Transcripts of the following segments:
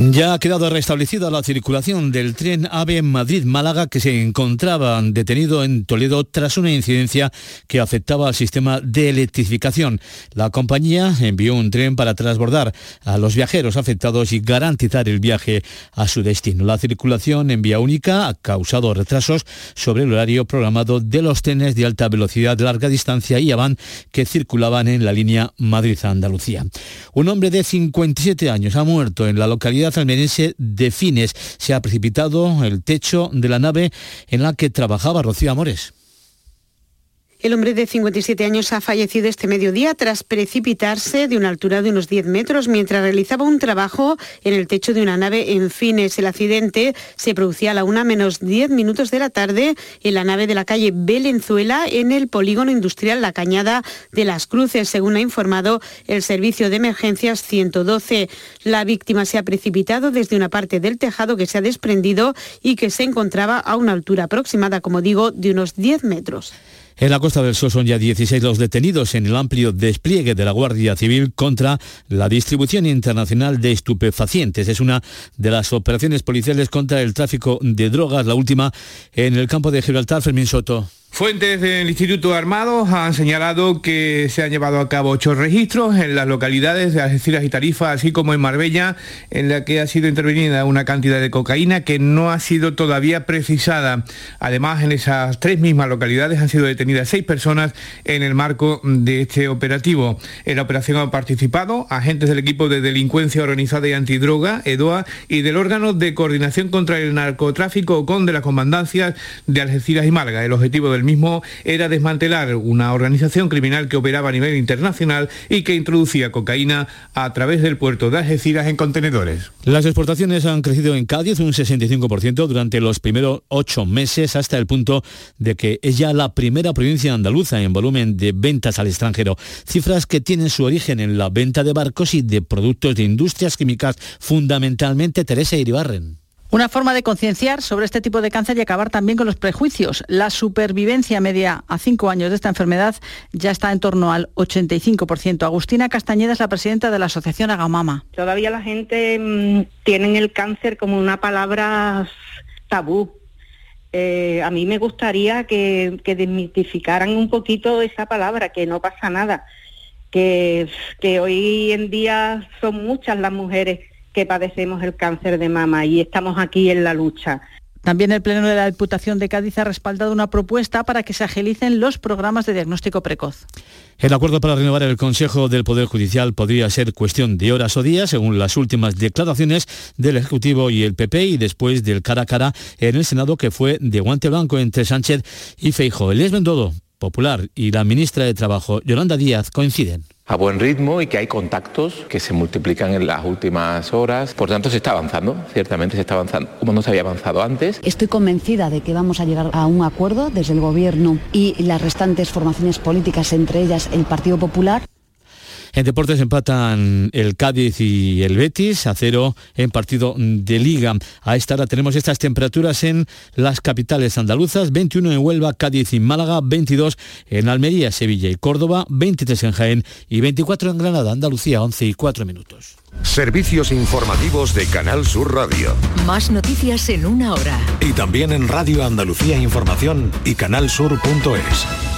Ya ha quedado restablecida la circulación del tren AVE Madrid-Málaga que se encontraba detenido en Toledo tras una incidencia que afectaba al sistema de electrificación. La compañía envió un tren para transbordar a los viajeros afectados y garantizar el viaje a su destino. La circulación en vía única ha causado retrasos sobre el horario programado de los trenes de alta velocidad larga distancia y Avan que circulaban en la línea Madrid-Andalucía. Un hombre de 57 años ha muerto en la localidad almeriense de Fines. Se ha precipitado el techo de la nave en la que trabajaba Rocío Amores. El hombre de 57 años ha fallecido este mediodía tras precipitarse de una altura de unos 10 metros mientras realizaba un trabajo en el techo de una nave en Fines. El accidente se producía a la una menos 10 minutos de la tarde en la nave de la calle Belenzuela en el polígono industrial La Cañada de las Cruces, según ha informado el Servicio de Emergencias 112. La víctima se ha precipitado desde una parte del tejado que se ha desprendido y que se encontraba a una altura aproximada, como digo, de unos 10 metros. En la Costa del Sol son ya 16 los detenidos en el amplio despliegue de la Guardia Civil contra la distribución internacional de estupefacientes. Es una de las operaciones policiales contra el tráfico de drogas, la última en el campo de Gibraltar, Fermín Soto. Fuentes del Instituto Armado han señalado que se han llevado a cabo ocho registros en las localidades de Algeciras y Tarifa, así como en Marbella, en la que ha sido intervenida una cantidad de cocaína que no ha sido todavía precisada. Además, en esas tres mismas localidades han sido detenidas seis personas en el marco de este operativo. En la operación han participado agentes del equipo de delincuencia organizada y antidroga, EDOA, y del órgano de coordinación contra el narcotráfico con de las comandancias de Algeciras y Málaga. El objetivo del mismo era desmantelar una organización criminal que operaba a nivel internacional y que introducía cocaína a través del puerto de Algeciras en contenedores. Las exportaciones han crecido en Cádiz un 65% durante los primeros ocho meses hasta el punto de que es ya la primera provincia andaluza en volumen de ventas al extranjero. Cifras que tienen su origen en la venta de barcos y de productos de industrias químicas, fundamentalmente Teresa Iribarren. Una forma de concienciar sobre este tipo de cáncer y acabar también con los prejuicios. La supervivencia media a cinco años de esta enfermedad ya está en torno al 85%. Agustina Castañeda es la presidenta de la Asociación Agamama. Todavía la gente mmm, tiene el cáncer como una palabra tabú. Eh, a mí me gustaría que, desmitificaran un poquito esa palabra, que no pasa nada, que hoy en día son muchas las mujeres que padecemos el cáncer de mama y estamos aquí en la lucha. También el Pleno de la Diputación de Cádiz ha respaldado una propuesta para que se agilicen los programas de diagnóstico precoz. El acuerdo para renovar el Consejo del Poder Judicial podría ser cuestión de horas o días, según las últimas declaraciones del Ejecutivo y el PP, y después del cara a cara en el Senado, que fue de guante blanco entre Sánchez y Feijo. El Bendodo, Popular, y la ministra de Trabajo, Yolanda Díaz, coinciden a buen ritmo y que hay contactos que se multiplican en las últimas horas. Por tanto, se está avanzando, ciertamente se está avanzando, como no se había avanzado antes. Estoy convencida de que vamos a llegar a un acuerdo desde el Gobierno y las restantes formaciones políticas, entre ellas el Partido Popular. En deportes empatan el Cádiz y el Betis a cero en partido de liga. A esta hora tenemos estas temperaturas en las capitales andaluzas, 21 en Huelva, Cádiz y Málaga, 22 en Almería, Sevilla y Córdoba, 23 en Jaén y 24 en Granada, Andalucía, 11 y 4 minutos. Servicios informativos de Canal Sur Radio. Más noticias en una hora. Y también en Radio Andalucía Información y canalsur.es.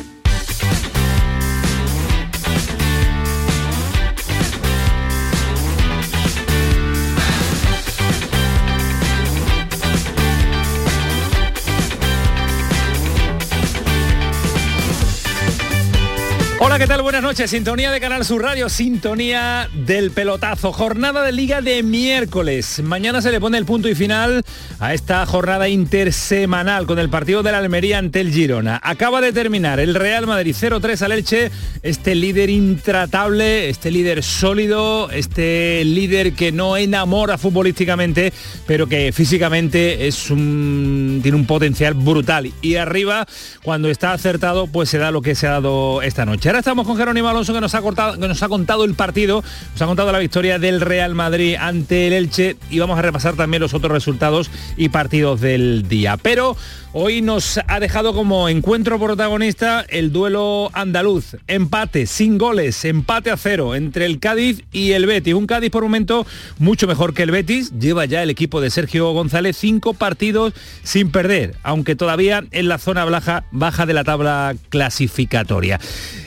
Hola, ¿qué tal? Buenas noches. Sintonía de Canal Sur Radio, sintonía del pelotazo. Jornada de liga de miércoles. Mañana se le pone el punto y final a esta jornada intersemanal con el partido de la Almería ante el Girona. Acaba de terminar el Real Madrid 0-3 al Elche, este líder intratable, este líder sólido, este líder que no enamora futbolísticamente, pero que físicamente es tiene un potencial brutal. Y arriba, cuando está acertado, pues se da lo que se ha dado esta noche. Ahora estamos con Jerónimo Alonso que nos, ha cortado, que nos ha contado el partido, nos ha contado la victoria del Real Madrid ante el Elche y vamos a repasar también los otros resultados y partidos del día. Pero Hoy nos ha dejado como encuentro protagonista el duelo andaluz. Empate, sin goles, empate a cero entre el Cádiz y el Betis. Un Cádiz por momento mucho mejor que el Betis. Lleva ya el equipo de Sergio González cinco partidos sin perder, aunque todavía en la zona baja, baja de la tabla clasificatoria.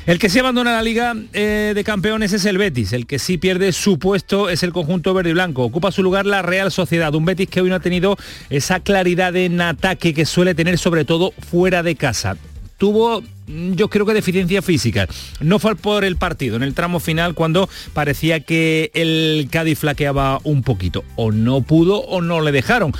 El que se abandona la liga eh, de campeones es el Betis. El que sí pierde su puesto es el conjunto verde y blanco. Ocupa su lugar la Real Sociedad. Un Betis que hoy no ha tenido esa claridad en ataque que suele tener sobre todo fuera de casa tuvo mm, yo creo que deficiencia física. No fue por el partido, en el tramo final cuando parecía que el Cádiz flaqueaba un poquito. O no pudo o no le dejaron.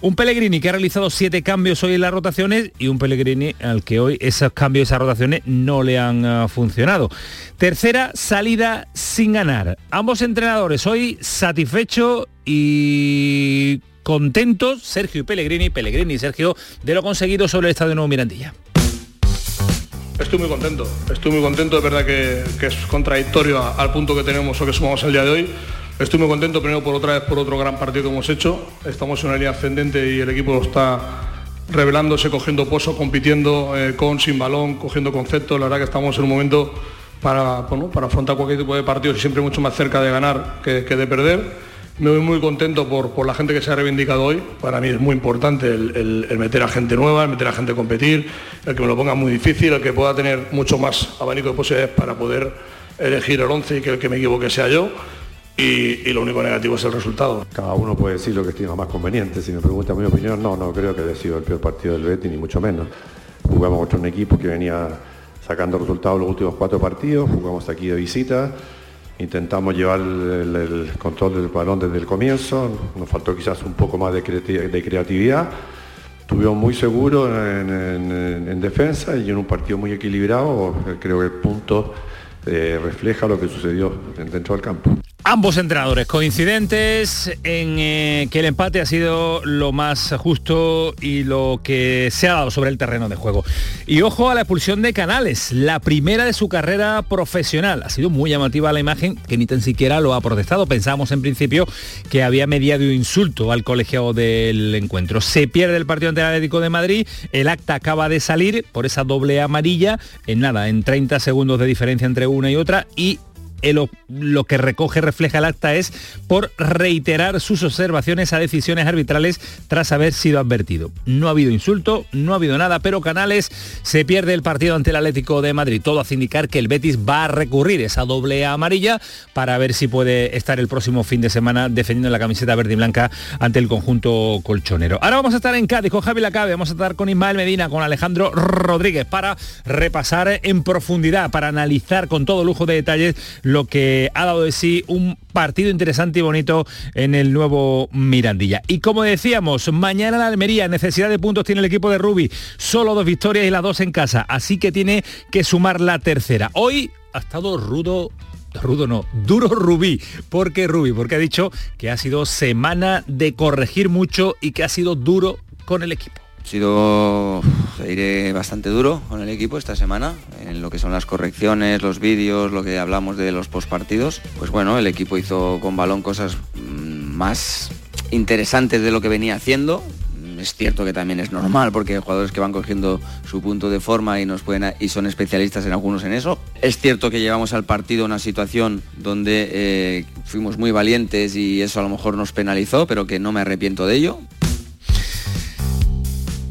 Un Pellegrini que ha realizado siete cambios hoy en las rotaciones y un Pellegrini al que hoy esos cambios, esas rotaciones no le han ah, funcionado. Tercera salida sin ganar. Ambos entrenadores hoy satisfechos y contentos, Sergio y Pellegrini, Pellegrini y Sergio, de lo conseguido sobre el Estadio Nuevo Mirandilla. Estoy muy contento, estoy muy contento, de verdad que, es contradictorio al punto que tenemos o que sumamos el día de hoy. Estoy muy contento primero por otra vez por otro gran partido que hemos hecho. Estamos en una línea ascendente y el equipo está revelándose, cogiendo pozo, compitiendo eh, con, sin balón, cogiendo conceptos. La verdad que estamos en un momento para, para afrontar cualquier tipo de partido y siempre mucho más cerca de ganar que de perder me voy muy contento por, la gente que se ha reivindicado hoy. Para mí es muy importante el, meter a gente nueva, el meter a gente a competir, el que me lo ponga muy difícil, el que pueda tener mucho más abanico de posibilidades para poder elegir el 11 y que el que me equivoque sea yo. Y, lo único negativo es el resultado. Cada uno puede decir lo que estima más conveniente. Si me pregunta mi opinión, no, no creo que haya sido el peor partido del Betis, ni mucho menos. Jugamos contra un equipo que venía sacando resultados los últimos cuatro partidos, jugamos aquí de visita Intentamos llevar el, control del balón desde el comienzo, nos faltó quizás un poco más de, creatividad. Estuvimos muy seguros en, defensa y en un partido muy equilibrado. Creo que el punto eh, refleja lo que sucedió dentro del campo. Ambos entrenadores coincidentes en eh, que el empate ha sido lo más justo y lo que se ha dado sobre el terreno de juego. Y ojo a la expulsión de Canales, la primera de su carrera profesional. Ha sido muy llamativa la imagen que ni tan siquiera lo ha protestado. Pensábamos en principio que había mediado insulto al colegiado del encuentro. Se pierde el partido ante el Atlético de Madrid, el acta acaba de salir por esa doble amarilla, en nada, en 30 segundos de diferencia entre una y otra y lo que recoge, refleja el acta es por reiterar sus observaciones a decisiones arbitrales tras haber sido advertido. No ha habido insulto, no ha habido nada, pero Canales se pierde el partido ante el Atlético de Madrid. Todo hace indicar que el Betis va a recurrir esa doble amarilla para ver si puede estar el próximo fin de semana defendiendo la camiseta verde y blanca ante el conjunto colchonero. Ahora vamos a estar en Cádiz con Javi Lacabe, vamos a estar con Ismael Medina, con Alejandro Rodríguez para repasar en profundidad, para analizar con todo lujo de detalles lo que ha dado de sí un partido interesante y bonito en el nuevo Mirandilla. Y como decíamos, mañana la Almería, necesidad de puntos tiene el equipo de Rubi, solo dos victorias y las dos en casa, así que tiene que sumar la tercera. Hoy ha estado rudo rudo no, duro Rubí. ¿Por qué Rubí? Porque ha dicho que ha sido semana de corregir mucho y que ha sido duro con el equipo. Ha sido, bastante duro con el equipo esta semana, en lo que son las correcciones, los vídeos, lo que hablamos de los postpartidos. Pues bueno, el equipo hizo con balón cosas mm, más interesantes de lo que venía haciendo. Es cierto que también es normal porque hay jugadores que van cogiendo su punto de forma y nos pueden y son especialistas en algunos en eso. Es cierto que llevamos al partido una situación donde eh, fuimos muy valientes y eso a lo mejor nos penalizó, pero que no me arrepiento de ello.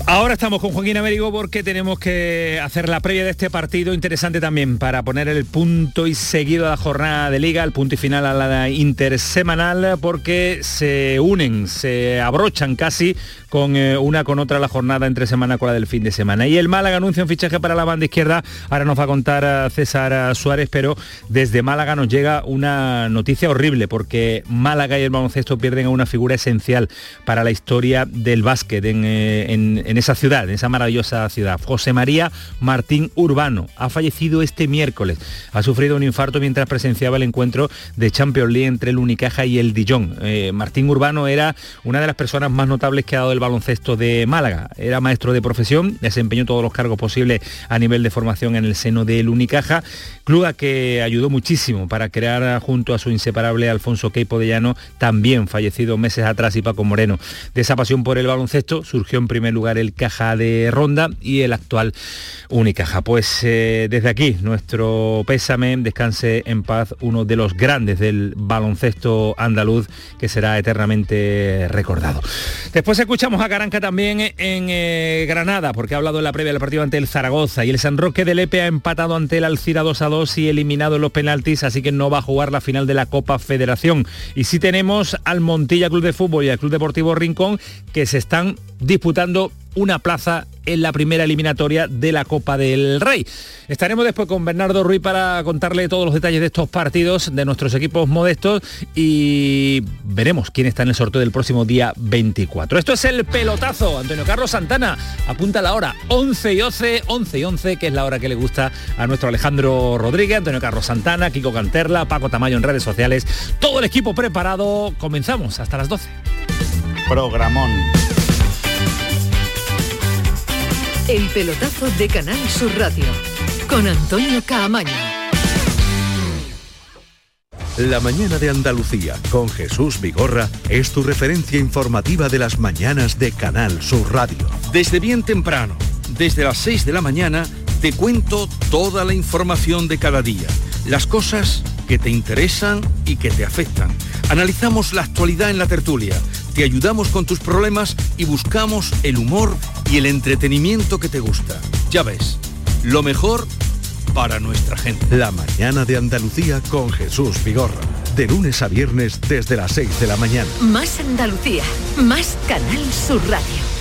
Ahora estamos con Joaquín Américo porque tenemos que hacer la previa de este partido interesante también para poner el punto y seguido a la jornada de liga, el punto y final a la intersemanal porque se unen, se abrochan casi con eh, una con otra la jornada entre semana con la del fin de semana. Y el Málaga anuncia un fichaje para la banda izquierda, ahora nos va a contar a César Suárez, pero desde Málaga nos llega una noticia horrible porque Málaga y el baloncesto pierden a una figura esencial para la historia del básquet en, eh, en, en esa ciudad, en esa maravillosa ciudad. José María Martín Urbano ha fallecido este miércoles. Ha sufrido un infarto mientras presenciaba el encuentro de Champions League entre el Unicaja y el Dijon. Eh, Martín Urbano era una de las personas más notables que ha dado el baloncesto de Málaga. Era maestro de profesión, desempeñó todos los cargos posibles a nivel de formación en el seno del Unicaja, club a que ayudó muchísimo para crear junto a su inseparable Alfonso Queipo de Llano, también fallecido meses atrás, y Paco Moreno. De esa pasión por el baloncesto surgió en primer lugar el Caja de Ronda y el actual Unicaja. Pues eh, desde aquí nuestro pésame, descanse en paz uno de los grandes del baloncesto andaluz que será eternamente recordado. Después escuchamos a Caranca también en eh, Granada porque ha hablado en la previa del partido ante el Zaragoza y el San Roque de Lepe ha empatado ante el Alcira 2 a 2 y eliminado en los penaltis, así que no va a jugar la final de la Copa Federación. Y sí tenemos al Montilla Club de Fútbol y al Club Deportivo Rincón que se están disputando una plaza en la primera eliminatoria de la Copa del Rey. Estaremos después con Bernardo Ruiz para contarle todos los detalles de estos partidos, de nuestros equipos modestos y veremos quién está en el sorteo del próximo día 24. Esto es el pelotazo. Antonio Carlos Santana apunta la hora 11 y 11, 11 y 11, que es la hora que le gusta a nuestro Alejandro Rodríguez, Antonio Carlos Santana, Kiko Canterla, Paco Tamayo en redes sociales. Todo el equipo preparado. Comenzamos hasta las 12. Programón. El pelotazo de Canal Sur Radio con Antonio Caamaño. La mañana de Andalucía con Jesús Vigorra es tu referencia informativa de las mañanas de Canal Sur Radio. Desde bien temprano, desde las 6 de la mañana, te cuento toda la información de cada día, las cosas que te interesan y que te afectan. Analizamos la actualidad en la tertulia, te ayudamos con tus problemas y buscamos el humor y el entretenimiento que te gusta. Ya ves, lo mejor para nuestra gente. La mañana de Andalucía con Jesús Vigorra. De lunes a viernes desde las 6 de la mañana. Más Andalucía, más Canal Sur Radio.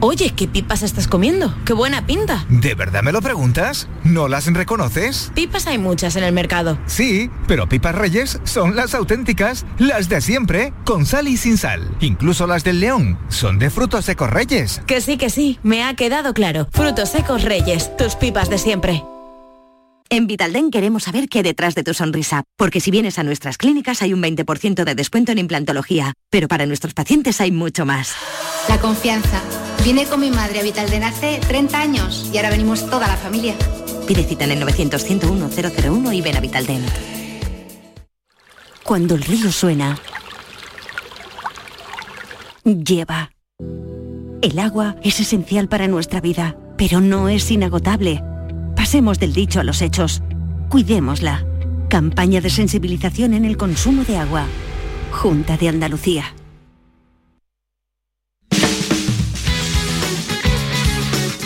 Oye, ¿qué pipas estás comiendo? ¡Qué buena pinta! ¿De verdad me lo preguntas? ¿No las reconoces? Pipas hay muchas en el mercado. Sí, pero pipas reyes son las auténticas, las de siempre, con sal y sin sal. Incluso las del león son de frutos secos reyes. Que sí, que sí, me ha quedado claro. Frutos secos reyes, tus pipas de siempre. En Vitalden queremos saber qué hay detrás de tu sonrisa, porque si vienes a nuestras clínicas hay un 20% de descuento en implantología, pero para nuestros pacientes hay mucho más. La confianza. Vine con mi madre a Vitalden hace 30 años y ahora venimos toda la familia. Pide cita en el 900-101-001 y ven a Vitalden. Cuando el río suena, lleva. El agua es esencial para nuestra vida, pero no es inagotable. Pasemos del dicho a los hechos. Cuidémosla. Campaña de sensibilización en el consumo de agua. Junta de Andalucía.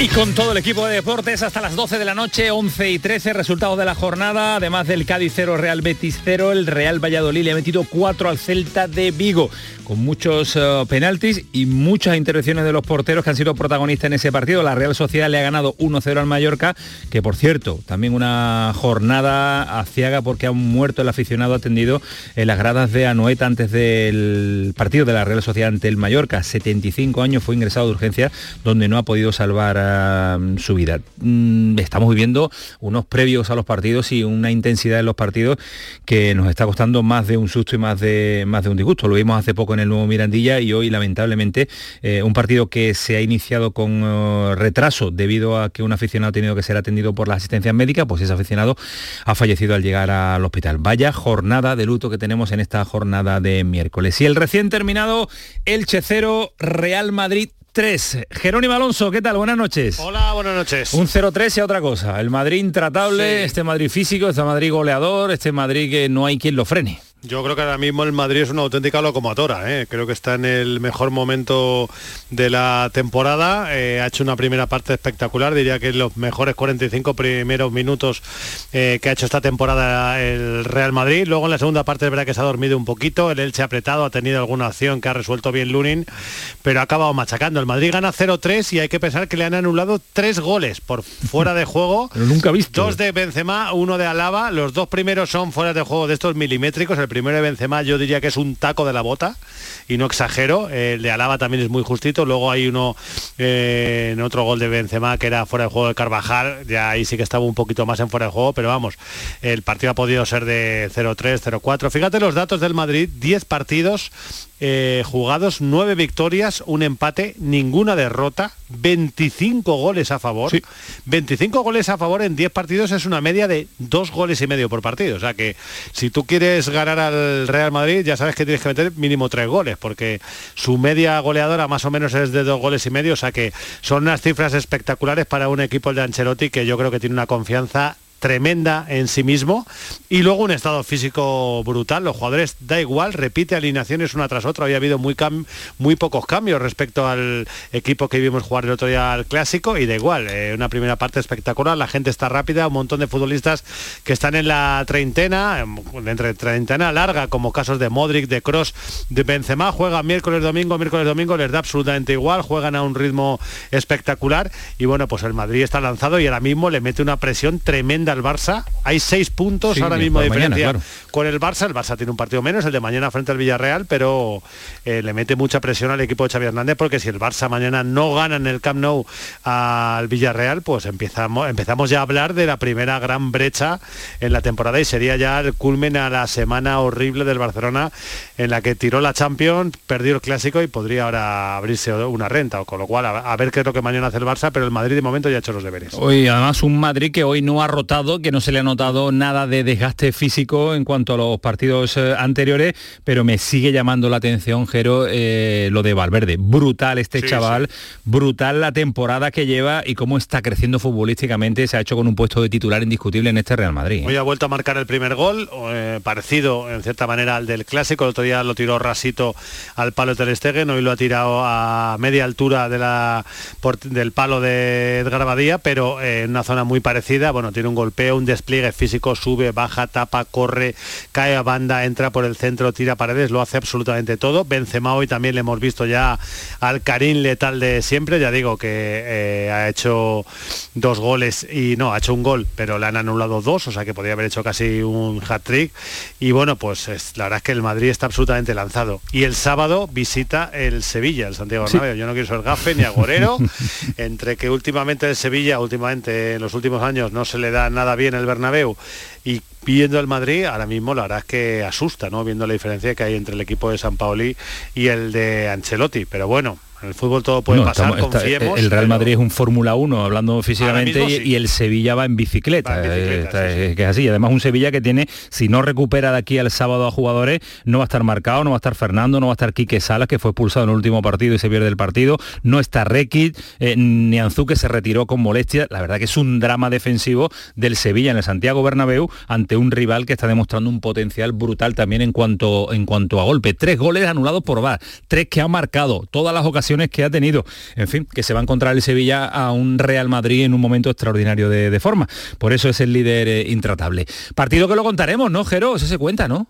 Y con todo el equipo de deportes hasta las 12 de la noche, 11 y 13, resultados de la jornada, además del Cádiz 0, Real Betis 0, el Real Valladolid le ha metido 4 al Celta de Vigo, con muchos uh, penaltis y muchas intervenciones de los porteros que han sido protagonistas en ese partido. La Real Sociedad le ha ganado 1-0 al Mallorca, que por cierto, también una jornada aciaga porque ha muerto el aficionado atendido en las gradas de Anoeta antes del partido de la Real Sociedad ante el Mallorca. 75 años fue ingresado de urgencia, donde no ha podido salvar subida. Mm, estamos viviendo unos previos a los partidos y una intensidad en los partidos que nos está costando más de un susto y más de, más de un disgusto. Lo vimos hace poco en el nuevo Mirandilla y hoy lamentablemente eh, un partido que se ha iniciado con eh, retraso debido a que un aficionado ha tenido que ser atendido por la asistencia médica, pues ese aficionado ha fallecido al llegar al hospital. Vaya jornada de luto que tenemos en esta jornada de miércoles. Y el recién terminado el Checero Real Madrid 3. Jerónimo Alonso, ¿qué tal? Buenas noches. Hola, buenas noches. Un 0-3 y otra cosa. El Madrid intratable, este Madrid físico, este Madrid goleador, este Madrid que no hay quien lo frene. Yo creo que ahora mismo el Madrid es una auténtica locomotora. ¿eh? Creo que está en el mejor momento de la temporada. Eh, ha hecho una primera parte espectacular. Diría que los mejores 45 primeros minutos eh, que ha hecho esta temporada el Real Madrid. Luego en la segunda parte es verdad que se ha dormido un poquito. El Elche ha apretado, ha tenido alguna acción que ha resuelto bien Lunin, pero ha acabado machacando. El Madrid gana 0-3 y hay que pensar que le han anulado tres goles por fuera de juego. pero nunca visto. Dos de Benzema, uno de Alaba. Los dos primeros son fuera de juego de estos milimétricos. El primero de Benzema yo diría que es un taco de la bota y no exagero. El de Alaba también es muy justito. Luego hay uno eh, en otro gol de Benzema que era fuera de juego de Carvajal. Ya ahí sí que estaba un poquito más en fuera de juego, pero vamos, el partido ha podido ser de 0-3, 0-4. Fíjate los datos del Madrid, 10 partidos eh, jugados, 9 victorias, un empate, ninguna derrota, 25 goles a favor. 25 goles a favor en 10 partidos es una media de 2 goles y medio por partido. O sea que si tú quieres ganar al Real Madrid, ya sabes que tienes que meter mínimo 3 goles, porque su media goleadora más o menos es de 2 goles y medio. O sea que son unas cifras espectaculares para un equipo de Ancelotti que yo creo que tiene una confianza tremenda en sí mismo. Y luego un estado físico brutal. Los jugadores da igual, repite alineaciones una tras otra. Había habido muy, muy pocos cambios respecto al equipo que vimos jugar el otro día al clásico. Y da igual. Eh, una primera parte espectacular, la gente está rápida, un montón de futbolistas que están en la treintena, entre treintena larga, como casos de Modric, de Cross, de Benzema, juegan miércoles, domingo, miércoles, domingo, les da absolutamente igual, juegan a un ritmo espectacular. Y bueno, pues el Madrid está lanzado y ahora mismo le mete una presión tremenda al Barça. Hay seis puntos ahora mismo de diferencia con el Barça. El Barça tiene un partido menos, el de mañana frente al Villarreal, pero eh, le mete mucha presión al equipo de Xavi Hernández porque si el Barça mañana no gana en el Camp Nou al Villarreal, pues empezamos, empezamos ya a hablar de la primera gran brecha en la temporada y sería ya el culmen a la semana horrible del Barcelona en la que tiró la Champions, perdió el Clásico y podría ahora abrirse una renta, o con lo cual a, a ver qué es lo que mañana hace el Barça, pero el Madrid de momento ya ha hecho los deberes. Hoy además un Madrid que hoy no ha rotado, que no se le ha notado nada de desgaste físico en cuanto a los partidos eh, anteriores, pero me sigue llamando la atención, Jero, eh, lo de Valverde. Brutal este Sí, chaval, brutal la temporada que lleva y cómo está creciendo futbolísticamente, se ha hecho con un puesto de titular indiscutible en este Real Madrid. ¿eh? Hoy ha vuelto a marcar el primer gol, eh, parecido en cierta manera al del clásico. El otro día lo tiró rasito al palo de Ter hoy lo ha tirado a media altura de la, por- del palo de Edgar Badía, pero en una zona muy parecida. Bueno, tiene un golpeo, un despliegue físico, sube, baja, tapa, corre, cae a banda, entra por el centro, tira paredes, lo hace absolutamente todo. Benzema hoy también le hemos visto ya al Karim letal de siempre. Ya digo que eh, ha hecho dos goles y no, ha hecho un gol, pero le han anulado dos, o sea que podría haber hecho casi un hat-trick. Y bueno, pues es- la verdad es que el Madrid está absolutamente lanzado. Y el sábado visita el Sevilla, el Santiago Sí. Bernabéu. Yo no quiero ser gafe ni agorero, entre que últimamente el Sevilla, últimamente en los últimos años no se le da nada bien el Bernabéu y viendo el Madrid, ahora mismo la verdad es que asusta, ¿no? Viendo la diferencia que hay entre el equipo de San Paoli y el de Ancelotti. Pero bueno, en el fútbol todo puede No, pasar, estamos- está- confiemos. el Real pero- Madrid es un Fórmula 1 hablando físicamente mismo y- sí. y, el Sevilla va en bicicleta, Va en bicicleta, eh, es que es así. Además un Sevilla que tiene, si no recupera de aquí al sábado a jugadores, no va a estar marcado, no va a estar Fernando, no va a estar Quique Salas, que fue expulsado en el último partido y se pierde el partido, no está Rekic, eh, ni Anzú que se retiró con molestia. La verdad que es un drama defensivo del Sevilla en el Santiago Bernabéu ante un rival que está demostrando un potencial brutal también en cuanto, en cuanto a golpe. Tres goles anulados por VAR, tres que ha marcado, todas las ocasiones que ha tenido. En fin, que se va a encontrar el Sevilla a un Real Madrid en un momento extraordinario de, forma. Por eso es el líder eh, intratable. Partido que lo contaremos, ¿no, Jero? Eso se cuenta, ¿no?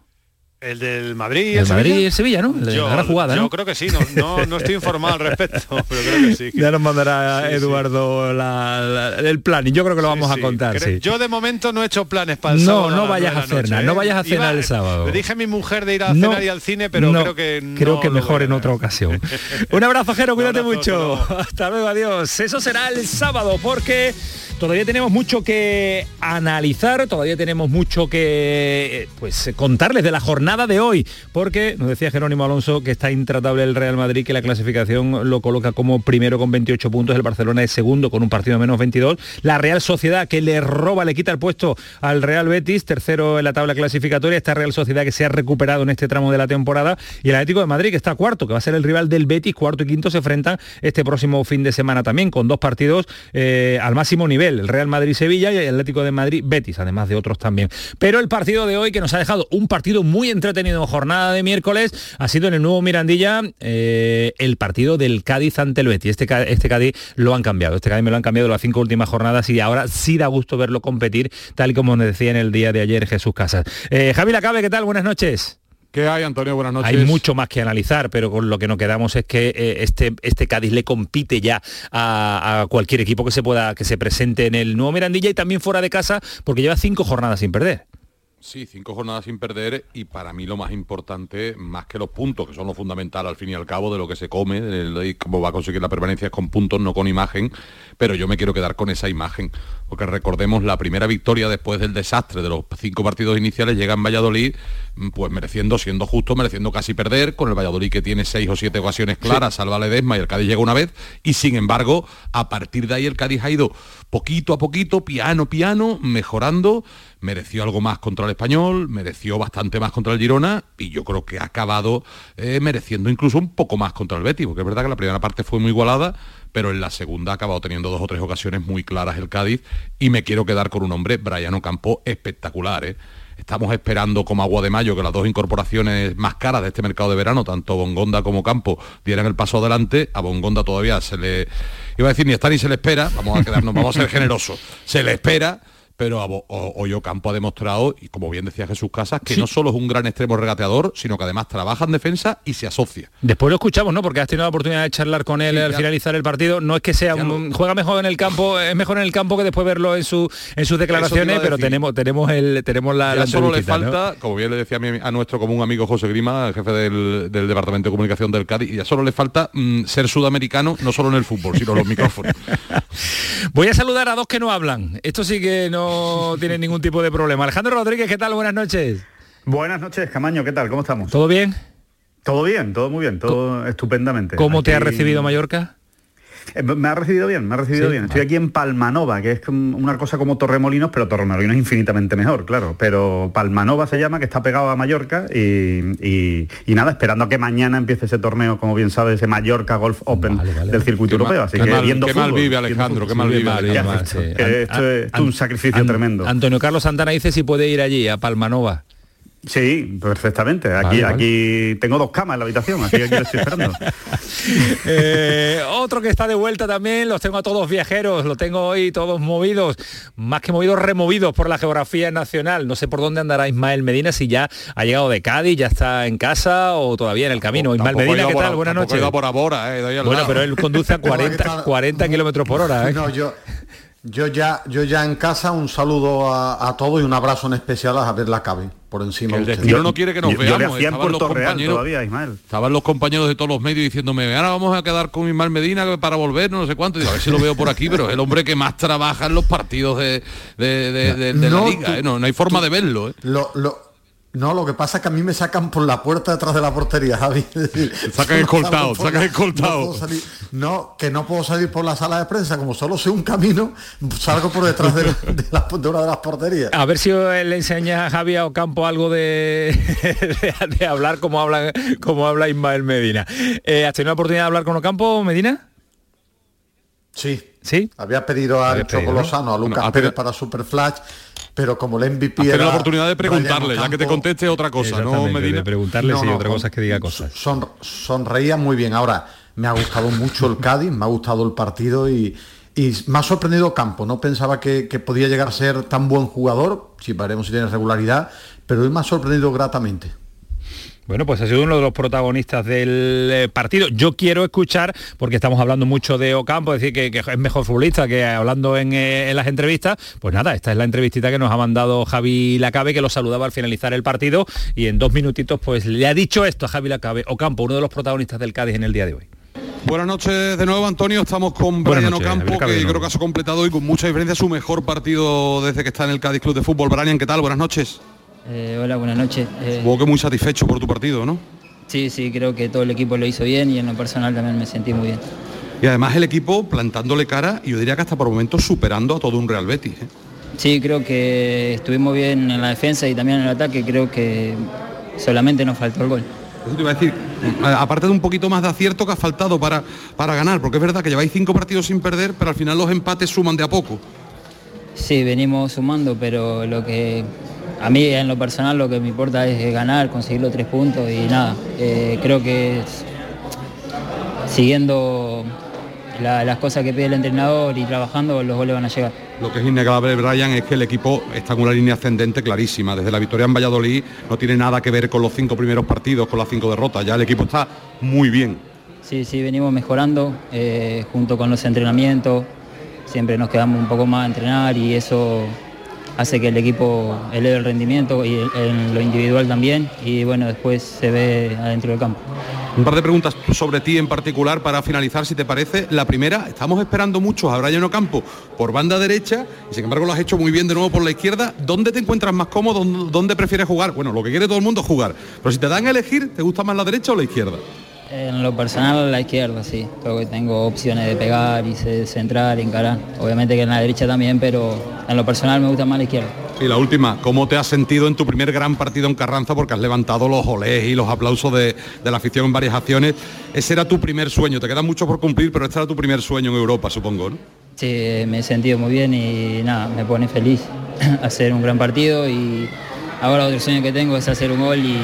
El del Madrid. El, Madrid y el Sevilla, ¿no? El de yo, la jugada, ¿no? Yo creo que sí, no, no, no, estoy informado al respecto, pero creo que sí. Ya nos mandará sí, Eduardo sí. La, la, el plan y yo creo que lo vamos sí, a contar. Sí. Yo de momento no he hecho planes para el no, sábado. No, vayas a cenar, ¿eh? no vayas a cenar Iba, el sábado. Le dije a mi mujer de ir a cenar y al cine, pero no, creo que no Creo que mejor en otra ocasión. Un abrazo, Jero, cuídate abrazo, mucho. Hasta luego, adiós. Eso será el sábado porque todavía tenemos mucho que analizar, todavía tenemos mucho que pues contarles de la jornada de hoy, porque nos decía Jerónimo Alonso que está intratable el Real Madrid, que la clasificación lo coloca como primero con 28 puntos, el Barcelona es segundo con un partido menos 22, la Real Sociedad que le roba, le quita el puesto al Real Betis, tercero en la tabla clasificatoria, esta Real Sociedad que se ha recuperado en este tramo de la temporada, y el Atlético de Madrid que está cuarto, que va a ser el rival del Betis, cuarto y quinto se enfrentan este próximo fin de semana también, con dos partidos eh, al máximo nivel el Real Madrid-Sevilla y el Atlético de Madrid-Betis, además de otros también. Pero el partido de hoy, que nos ha dejado un partido muy entretenido en jornada de miércoles, ha sido en el nuevo Mirandilla eh, el partido del Cádiz ante el Betis. Este, este Cádiz lo han cambiado, este Cádiz me lo han cambiado las cinco últimas jornadas y ahora sí da gusto verlo competir, tal y como nos decía en el día de ayer Jesús Casas. Eh, Javi Lacabe, ¿qué tal? Buenas noches. ¿Qué hay, Antonio? Buenas noches. Hay mucho más que analizar, pero con lo que nos quedamos es que eh, este, este Cádiz le compite ya a, a, cualquier equipo que se pueda, que se presente en el nuevo Mirandilla y también fuera de casa, porque lleva cinco jornadas sin perder. Sí, cinco jornadas sin perder y para mí lo más importante, más que los puntos, que son lo fundamental al fin y al cabo de lo que se come, de cómo va a conseguir la permanencia es con puntos, no con imagen, pero yo me quiero quedar con esa imagen, porque recordemos la primera victoria después del desastre de los cinco partidos iniciales llega en Valladolid, pues mereciendo, siendo justo, mereciendo casi perder, con el Valladolid que tiene seis o siete ocasiones claras, sí. salva Ledesma y el Cádiz llega una vez, y sin embargo, a partir de ahí el Cádiz ha ido poquito a poquito, piano, piano, mejorando, mereció algo más contra el español, mereció bastante más contra el Girona y yo creo que ha acabado eh, mereciendo incluso un poco más contra el Betis, porque es verdad que la primera parte fue muy igualada, pero en la segunda ha acabado teniendo dos o tres ocasiones muy claras el Cádiz y me quiero quedar con un hombre, Brian Ocampo, espectacular. ¿eh? Estamos esperando como agua de mayo que las dos incorporaciones más caras de este mercado de verano, tanto Bongonda como Campo, dieran el paso adelante. A Bongonda todavía se le, iba a decir, ni está ni se le espera, vamos a quedarnos, vamos a ser generosos, se le espera, pero Hoyo Campo ha demostrado, y como bien decía Jesús Casas, que sí. no solo es un gran extremo regateador, sino que además trabaja en defensa y se asocia. Después lo escuchamos, ¿no? Porque has tenido la oportunidad de charlar con él sí, al ya. finalizar el partido. No es que sea un, juega mejor en el campo, es mejor en el campo que después verlo en su en sus declaraciones, pero tenemos tenemos el tenemos la, ya la solo le falta, ¿no? como bien le decía a, mi, a, nuestro común amigo José Grima, el jefe del, del, departamento de comunicación del Cádiz, ya solo le falta mm, ser sudamericano, no solo en el fútbol, sino en los micrófonos. Voy a saludar a dos que no hablan. Esto sí que no tiene ningún tipo de problema. Alejandro Rodríguez, ¿qué tal? Buenas noches. Buenas noches, Camaño, ¿qué tal? ¿Cómo estamos? ¿Todo bien? Todo bien, todo muy bien, todo ¿Cómo, estupendamente. ¿Cómo aquí... te ha recibido Mallorca? Eh, me ha recibido bien, me ha recibido sí, bien. Estoy aquí en Palmanova, que es una cosa como Torremolinos, pero Torremolinos es infinitamente mejor, claro. Pero Palmanova se llama, que está pegado a Mallorca y, y, y nada, esperando a que mañana empiece ese torneo, como bien sabes, ese Mallorca Golf Open vale, vale. del circuito qué europeo. Mal, Así qué que mal, viendo qué fútbol, mal vive Alejandro, qué mal vive. Alejandro. Esto es un sacrificio an, tremendo. Antonio Carlos Santana dice si puede ir allí, a Palmanova. Sí, perfectamente. Aquí, vale, vale. aquí tengo dos camas en la habitación, aquí lo estoy esperando. eh, otro que está de vuelta también, los tengo a todos viajeros, lo tengo hoy todos movidos, más que movidos, removidos por la geografía nacional. No sé por dónde andará Ismael Medina, si ya ha llegado de Cádiz, ya está en casa o todavía en el camino. Ismael Medina, ¿qué tal? Buenas noches. por Abora, eh, bueno, lado. pero él conduce a 40, 40 kilómetros por hora. ¿eh? No, yo, yo ya, yo ya en casa un saludo a, a todos y un abrazo en especial a Javier Lacabe por encima. El destino no quiere que nos yo, veamos. Yo estaban, los compañeros, todavía, estaban los compañeros de todos los medios diciéndome, ahora vamos a quedar con Ismael Medina para volver, no sé cuánto. Y digo, a ver si lo veo por aquí, pero es el hombre que más trabaja en los partidos de, de, de, de, de no, la liga. Tú, ¿eh? no, no hay forma tú, de verlo. ¿eh? Lo, lo, no, lo que pasa es que a mí me sacan por la puerta detrás de la portería, Javi. sacan escoltado, sacan escoltado. No, no, que no puedo salir por la sala de prensa, como solo sé un camino, salgo por detrás de, de, la, de una de las porterías. A ver si le enseña a Javi a Ocampo algo de, de, de hablar como habla, como habla Ismael Medina. Eh, ¿Has tenido la oportunidad de hablar con Ocampo, Medina? Sí. ¿Sí? Había pedido a Choco Lozano, a Lucas bueno, Pérez para Superflash pero como el MVP era la oportunidad de preguntarle, ya que te conteste otra cosa, ¿no, Medina? De preguntarle, no, no, otra cosa es que diga cosas. Son, sonreía muy bien. Ahora, me ha gustado mucho el Cádiz, me ha gustado el partido y, y me ha sorprendido Campo. No pensaba que, que, podía llegar a ser tan buen jugador, si veremos si tiene regularidad, pero hoy me ha sorprendido gratamente. Bueno, pues ha sido uno de los protagonistas del eh, partido. Yo quiero escuchar, porque estamos hablando mucho de Ocampo, decir que, que es mejor futbolista que hablando en, eh, en, las entrevistas. Pues nada, esta es la entrevistita que nos ha mandado Javi Lacabe, que lo saludaba al finalizar el partido y en dos minutitos pues le ha dicho esto a Javi Lacabe, Ocampo, uno de los protagonistas del Cádiz en el día de hoy. Buenas noches de nuevo, Antonio. Estamos con Brian noches, Ocampo, que creo que ha completado hoy con mucha diferencia su mejor partido desde que está en el Cádiz Club de Fútbol. Brian, ¿qué tal? Buenas noches. Eh, hola, buenas noches. Eh, Supongo que muy satisfecho por tu partido, ¿no? Sí, sí, creo que todo el equipo lo hizo bien y en lo personal también me sentí muy bien. Y además el equipo plantándole cara y yo diría que hasta por momentos superando a todo un Real Betis. ¿eh? Sí, creo que estuvimos bien en la defensa y también en el ataque, creo que solamente nos faltó el gol. Eso te iba a decir, aparte de un poquito más de acierto que ha faltado para, para ganar, porque es verdad que lleváis cinco partidos sin perder, pero al final los empates suman de a poco. Sí, venimos sumando, pero lo que a mí en lo personal lo que me importa es ganar, conseguir los tres puntos y nada. Eh, creo que siguiendo la, las cosas que pide el entrenador y trabajando, los goles van a llegar. Lo que es innegable, Brian, es que el equipo está en una línea ascendente clarísima. Desde la victoria en Valladolid no tiene nada que ver con los cinco primeros partidos, con las cinco derrotas. Ya el equipo está muy bien. Sí, sí, venimos mejorando eh, junto con los entrenamientos. Siempre nos quedamos un poco más a entrenar y eso hace que el equipo eleve el rendimiento y en lo individual también y bueno, después se ve adentro del campo. Un par de preguntas sobre ti en particular para finalizar, si te parece. La primera, estamos esperando mucho a Brian Ocampo por banda derecha y sin embargo lo has hecho muy bien de nuevo por la izquierda. ¿Dónde te encuentras más cómodo? ¿Dónde prefieres jugar? Bueno, lo que quiere todo el mundo es jugar. Pero si te dan a elegir, ¿te gusta más la derecha o la izquierda? En lo personal la izquierda, sí. Creo que tengo opciones de pegar y centrar, encarar. Obviamente que en la derecha también, pero en lo personal me gusta más la izquierda. Y la última, ¿cómo te has sentido en tu primer gran partido en Carranza? Porque has levantado los olés y los aplausos de, de la afición en varias acciones. Ese era tu primer sueño, te queda mucho por cumplir, pero este era tu primer sueño en Europa, supongo, ¿no? Sí, me he sentido muy bien y nada, me pone feliz hacer un gran partido y ahora otro sueño que tengo es hacer un gol y,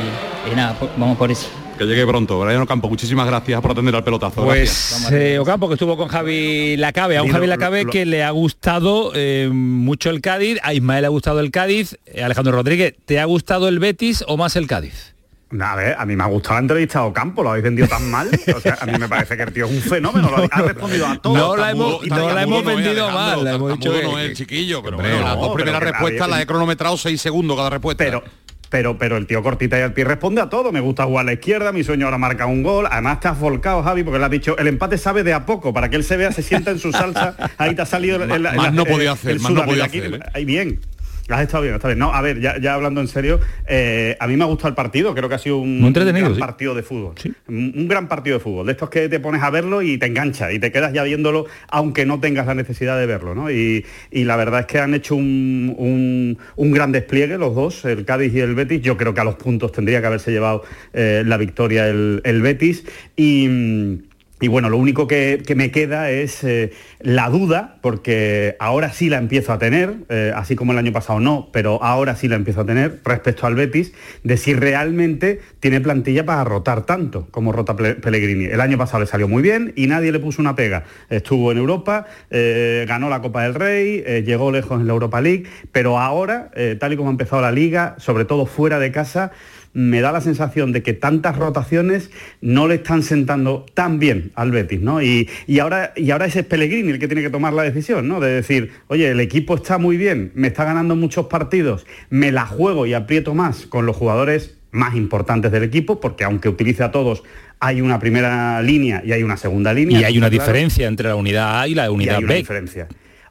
y nada, vamos por eso. Que llegue pronto. Brian Ocampo, muchísimas gracias por atender al pelotazo. Pues eh, Ocampo que estuvo con Javi Lacabe, a un Javi Lacabe que le ha gustado eh, mucho el Cádiz, a Ismael le ha gustado el Cádiz, eh, Alejandro Rodríguez, ¿te ha gustado el Betis o más el Cádiz? A ver, a mí me ha gustado la entrevista a Ocampo, lo habéis vendido tan mal. O sea, a mí me parece que el tío es un fenómeno, lo ha respondido a todo. No la hemos, no la hemos vendido mal, la hemos dicho no es el chiquillo, pero bueno, las dos primeras respuestas las he cronometrado seis segundos cada respuesta. Pero, pero, pero el tío cortita y al pie responde a todo. Me gusta jugar a la izquierda, mi sueño ahora marca un gol. Además te has volcado, Javi, porque le has dicho, el empate sabe de a poco, para que él se vea, se sienta en su salsa. Ahí te ha salido el, el, más no podía hacer, más no podía hacer. ¿eh? Ahí bien. Has estado bien, está bien. No, a ver, ya, ya hablando en serio, eh, a mí me ha gustado el partido, creo que ha sido un, un gran ¿sí? partido de fútbol. ¿Sí? Un, un, gran partido de fútbol, de estos que te pones a verlo y te engancha y te quedas ya viéndolo, aunque no tengas la necesidad de verlo, ¿no? Y, y la verdad es que han hecho un, un, gran despliegue los dos, el Cádiz y el Betis. Yo creo que a los puntos tendría que haberse llevado eh, la victoria el, el Betis. Y y bueno, lo único que, me queda es eh, la duda, porque ahora sí la empiezo a tener, eh, así como el año pasado no, pero ahora sí la empiezo a tener respecto al Betis, de si realmente tiene plantilla para rotar tanto como rota Pellegrini. El año pasado le salió muy bien y nadie le puso una pega. Estuvo en Europa, eh, ganó la Copa del Rey, llegó lejos en la Europa League, pero ahora, tal y como ha empezado la liga, sobre todo fuera de casa, me da la sensación de que tantas rotaciones no le están sentando tan bien al Betis, ¿no? Y, y, ahora, y ahora ese es Pellegrini el que tiene que tomar la decisión, ¿no? De decir, oye, el equipo está muy bien, me está ganando muchos partidos, me la juego y aprieto más con los jugadores más importantes del equipo, porque aunque utilice a todos, hay una primera línea y hay una segunda línea. Y hay una claro. diferencia entre la unidad A y la unidad y hay B. Una diferencia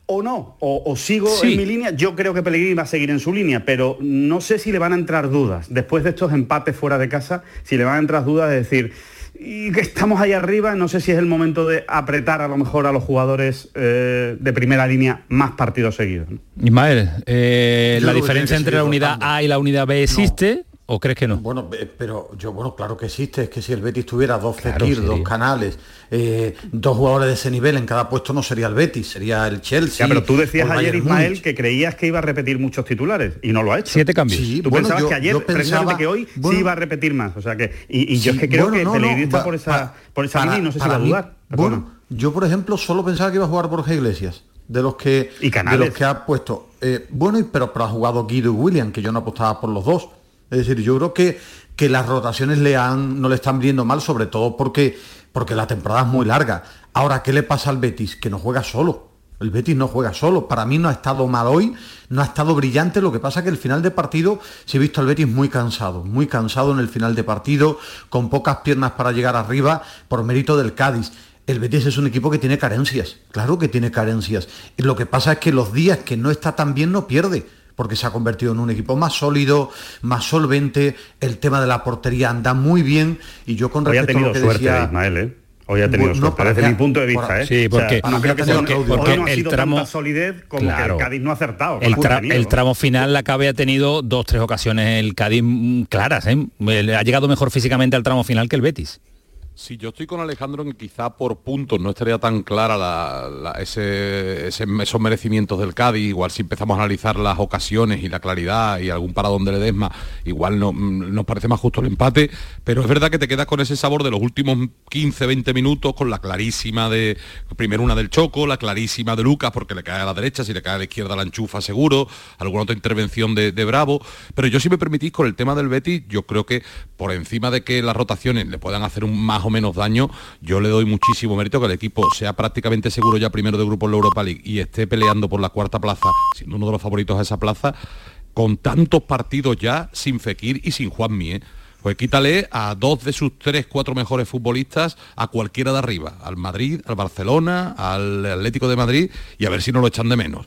o no, o, o sigo sí. en mi línea, yo creo que Pellegrini va a seguir en su línea, pero no sé si le van a entrar dudas, después de estos empates fuera de casa, si le van a entrar dudas de decir, y que estamos ahí arriba, no sé si es el momento de apretar a lo mejor a los jugadores eh, de primera línea más partidos seguidos. ¿no? Ismael, eh, la diferencia entre la unidad A y la unidad B existe. No. ¿O crees que no? Bueno, pero yo, bueno, claro que existe. Es que si el Betis tuviera dos claro, Fekir, dos canales, eh, dos jugadores de ese nivel en cada puesto no sería el Betis, sería el Chelsea. Ya, pero tú decías ayer, Ismael, que creías que iba a repetir muchos titulares y no lo ha hecho. Siete cambios. Sí, tú bueno, pensabas yo, que ayer, pensaba, que hoy bueno, sí iba a repetir más. O sea que, y, y sí, yo es que creo bueno, que no, no, está por esa, para, por esa línea y no sé si va a dudar. Bueno, yo por ejemplo solo pensaba que iba a jugar Borja Iglesias de los que ¿Y de los que ha puesto eh, bueno pero, pero ha jugado Guido y William que yo no apostaba por los dos Es decir, yo creo que, que las rotaciones le han, no le están viendo mal, sobre todo porque, porque la temporada es muy larga. Ahora, ¿qué le pasa al Betis? Que no juega solo. El Betis no juega solo. Para mí no ha estado mal hoy, no ha estado brillante. Lo que pasa es que el final de partido se ha visto al Betis muy cansado, muy cansado en el final de partido, con pocas piernas para llegar arriba por mérito del Cádiz. El Betis es un equipo que tiene carencias, claro que tiene carencias. Lo que pasa es que los días que no está tan bien no pierde porque se ha convertido en un equipo más sólido, más solvente, el tema de la portería anda muy bien y yo con respecto a lo que suerte, decía... Ismael, ¿eh? Hoy ha tenido suerte, desde mi punto de vista, ¿eh? Sí, porque, o sea, creo que porque, porque, porque no ha el sido tramo tanta solidez como claro, que el Cádiz no ha acertado. El, tra el, tramo final la Cabe ha tenido dos, tres ocasiones el Cádiz mm, claras, ¿eh? Ha llegado mejor físicamente al tramo final que el Betis. Sí, yo estoy con Alejandro en quizá por puntos no estaría tan clara la, la, ese, esos merecimientos del Cádiz. Igual si empezamos a analizar las ocasiones y la claridad y algún paradón de Ledesma, igual no, nos parece más justo el empate. Pero es verdad que te quedas con ese sabor de los últimos 15, 20 minutos, con la clarísima de, primero una del Choco, la clarísima de Lucas, porque le cae a la derecha, si le cae a la izquierda la enchufa seguro, alguna otra intervención de, de Bravo. Pero yo si me permitís con el tema del Betis, yo creo que por encima de que las rotaciones le puedan hacer un más o menos daño, yo le doy muchísimo mérito que el equipo sea prácticamente seguro ya primero de grupo en la Europa League y esté peleando por la cuarta plaza, siendo uno de los favoritos a esa plaza, con tantos partidos ya sin Fekir y sin Juanmi. ¿eh? Pues quítale a dos de sus tres, cuatro mejores futbolistas a cualquiera de arriba, al Madrid, al Barcelona, al Atlético de Madrid, y a ver si no lo echan de menos.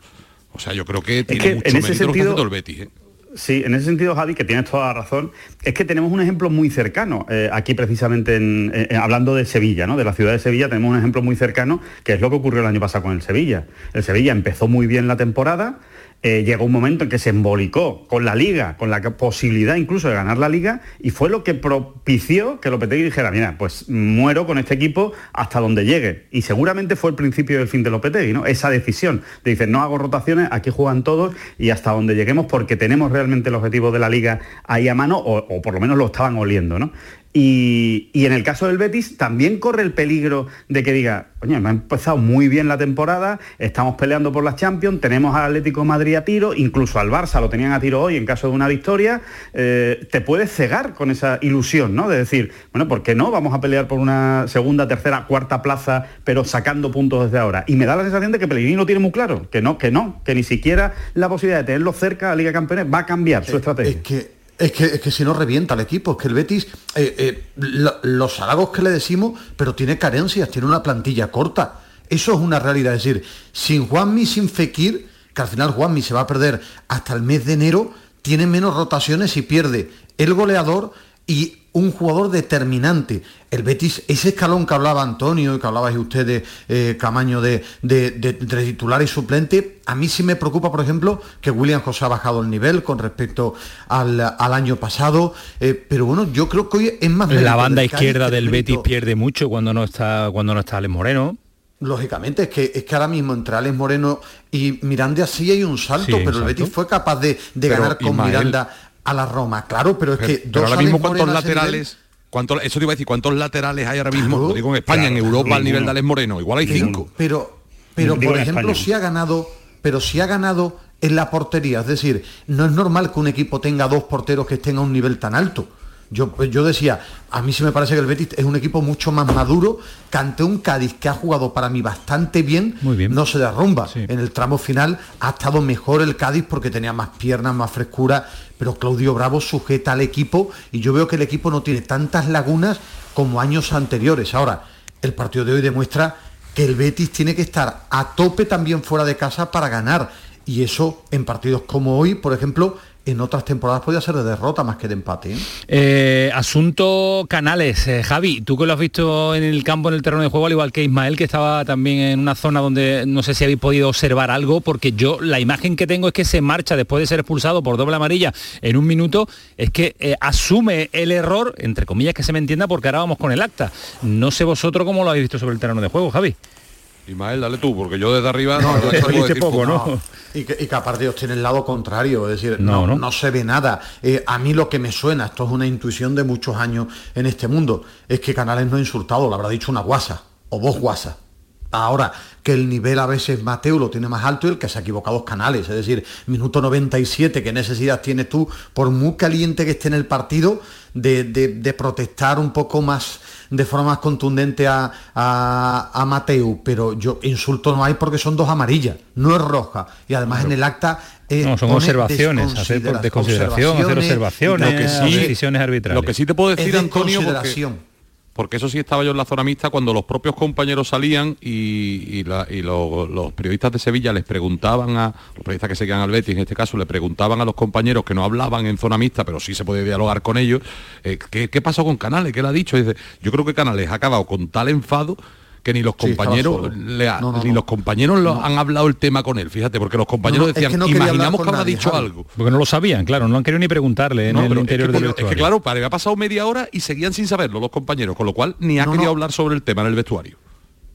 O sea, yo creo que tiene que mucho en ese mérito lo que el Betis. ¿eh? Sí, en ese sentido, Javi, que tienes toda la razón, es que tenemos un ejemplo muy cercano, eh, aquí precisamente en- eh, hablando de Sevilla, ¿no? de la ciudad de Sevilla, tenemos un ejemplo muy cercano, que es lo que ocurrió el año pasado con el Sevilla. El Sevilla empezó muy bien la temporada, eh, llegó un momento en que se embolicó con la liga, con la posibilidad incluso de ganar la liga, y fue lo que propició que Lopetegui dijera, mira, pues muero con este equipo hasta donde llegue. Y seguramente fue el principio del fin de Lopetegui, ¿no? Esa decisión de decir, no hago rotaciones, aquí juegan todos y hasta donde lleguemos porque tenemos realmente el objetivo de la liga ahí a mano, o, o por lo menos lo estaban oliendo, ¿no? Y, y en el caso del Betis también corre el peligro de que diga, oye, me ha empezado muy bien la temporada, estamos peleando por las Champions, tenemos al Atlético de Madrid a tiro, incluso al Barça lo tenían a tiro hoy en caso de una victoria, eh, te puedes cegar con esa ilusión, ¿no? De decir, bueno, ¿por qué no? Vamos a pelear por una segunda, tercera, cuarta plaza, pero sacando puntos desde ahora. Y me da la sensación de que Pellegrini lo tiene muy claro, que no, que no, que ni siquiera la posibilidad de tenerlo cerca a la Liga de Campeones va a cambiar su estrategia. Es que es que, es que si no revienta el equipo, es que el Betis, eh, eh, lo- los halagos que le decimos, pero tiene carencias, tiene una plantilla corta. Eso es una realidad. Es decir, sin Juanmi, sin Fekir, que al final Juanmi se va a perder hasta el mes de enero, tiene menos rotaciones y pierde el goleador y un jugador determinante. El Betis, ese escalón que hablaba Antonio y que hablabais ustedes, eh, Camaño, de, de, de- de titular y suplente, a mí sí me preocupa, por ejemplo, que William José ha bajado el nivel con respecto al, al año pasado, eh, pero bueno, yo creo que hoy es más... La banda del izquierda del Betis pierde mucho cuando no está cuando no está Alex Moreno. Lógicamente, es que, es que ahora mismo entre Alex Moreno y Miranda sí hay un salto, Sí, pero el. Betis fue capaz de, de ganar con Ismael- Miranda a la Roma. Claro, pero es Pero, que pero dos ahora mismo cuántos ese nivel- laterales, cuántos, eso te iba a decir, cuántos laterales hay ahora mismo, Claro, lo digo en España, en claro, Europa al nivel de Alex Moreno, igual hay Pero- cinco. Pero, pero Digo por ejemplo, si ha ganado, pero si ha ganado en la portería, es decir, no es normal que un equipo tenga dos porteros que estén a un nivel tan alto. Yo, pues yo decía, a mí sí me parece que el Betis es un equipo mucho más maduro que ante un Cádiz que ha jugado para mí bastante bien, no se derrumba. En el tramo final ha estado mejor el Cádiz porque tenía más piernas, más frescura, pero Claudio Bravo sujeta al equipo y yo veo que el equipo no tiene tantas lagunas como años anteriores. Ahora, el partido de hoy demuestra que el Betis tiene que estar a tope también fuera de casa para ganar. Y eso en partidos como hoy, por ejemplo, en otras temporadas podía ser de derrota más que de empate. ¿eh? Eh, asunto Canales, Eh, Javi, tú que lo has visto en el campo, en el terreno de juego, al igual que Ismael, que estaba también en una zona donde no sé si habéis podido observar algo, porque yo la imagen que tengo es que se marcha después de ser expulsado por doble amarilla en un minuto, es que asume el error, entre comillas que se me entienda, porque ahora vamos con el acta. No sé vosotros cómo lo habéis visto sobre el terreno de juego, Javi. Ismael, dale tú, porque yo desde arriba No, no, yo decir poco, poco. ¿no? Y que, y que aparte os tiene el lado contrario, es decir, No, no, ¿no? no se ve nada. Eh, a mí lo que me suena, esto es una intuición de muchos años en este mundo, es que Canales no ha insultado, lo habrá dicho una guasa o vos guasa. Ahora, que el nivel a veces Mateo lo tiene más alto y el que se ha equivocado es Canales. Es decir, minuto 97, ¿qué necesidad tienes tú, por muy caliente que esté en el partido, de, de- de protestar un poco más, de forma más contundente a, a, a Mateu? Pero yo insulto no hay porque son dos amarillas, no es roja. Y además en el acta... eh, No, son observaciones, hacer por desconsidera- desconsideración, hacer observaciones, Lo que sí- decisiones arbitrales. Lo que sí te puedo decir, Es de Antonio, porque, consideración. Porque eso sí estaba yo en la zona mixta cuando los propios compañeros salían y, los periodistas de Sevilla les preguntaban a los periodistas que seguían al Betis en este caso le preguntaban a los compañeros que no hablaban en zona mixta pero sí se puede dialogar con ellos eh, ¿qué, qué pasó con Canales? ¿qué le ha dicho? Dice, yo creo que Canales ha acabado con tal enfado que ni los Sí, compañeros solo. le ha- No, no, ni no. los compañeros lo han hablado el tema con él fíjate porque los compañeros No, no, es decían que imaginamos que habrá nadie, dicho Javi". algo Porque no lo sabían, claro, no han querido ni preguntarle en el interior es, que, del porque- es que vestuario. claro, para, ha pasado media hora y seguían sin saberlo los compañeros, con lo cual ni ha No, querido no. hablar sobre el tema en el vestuario.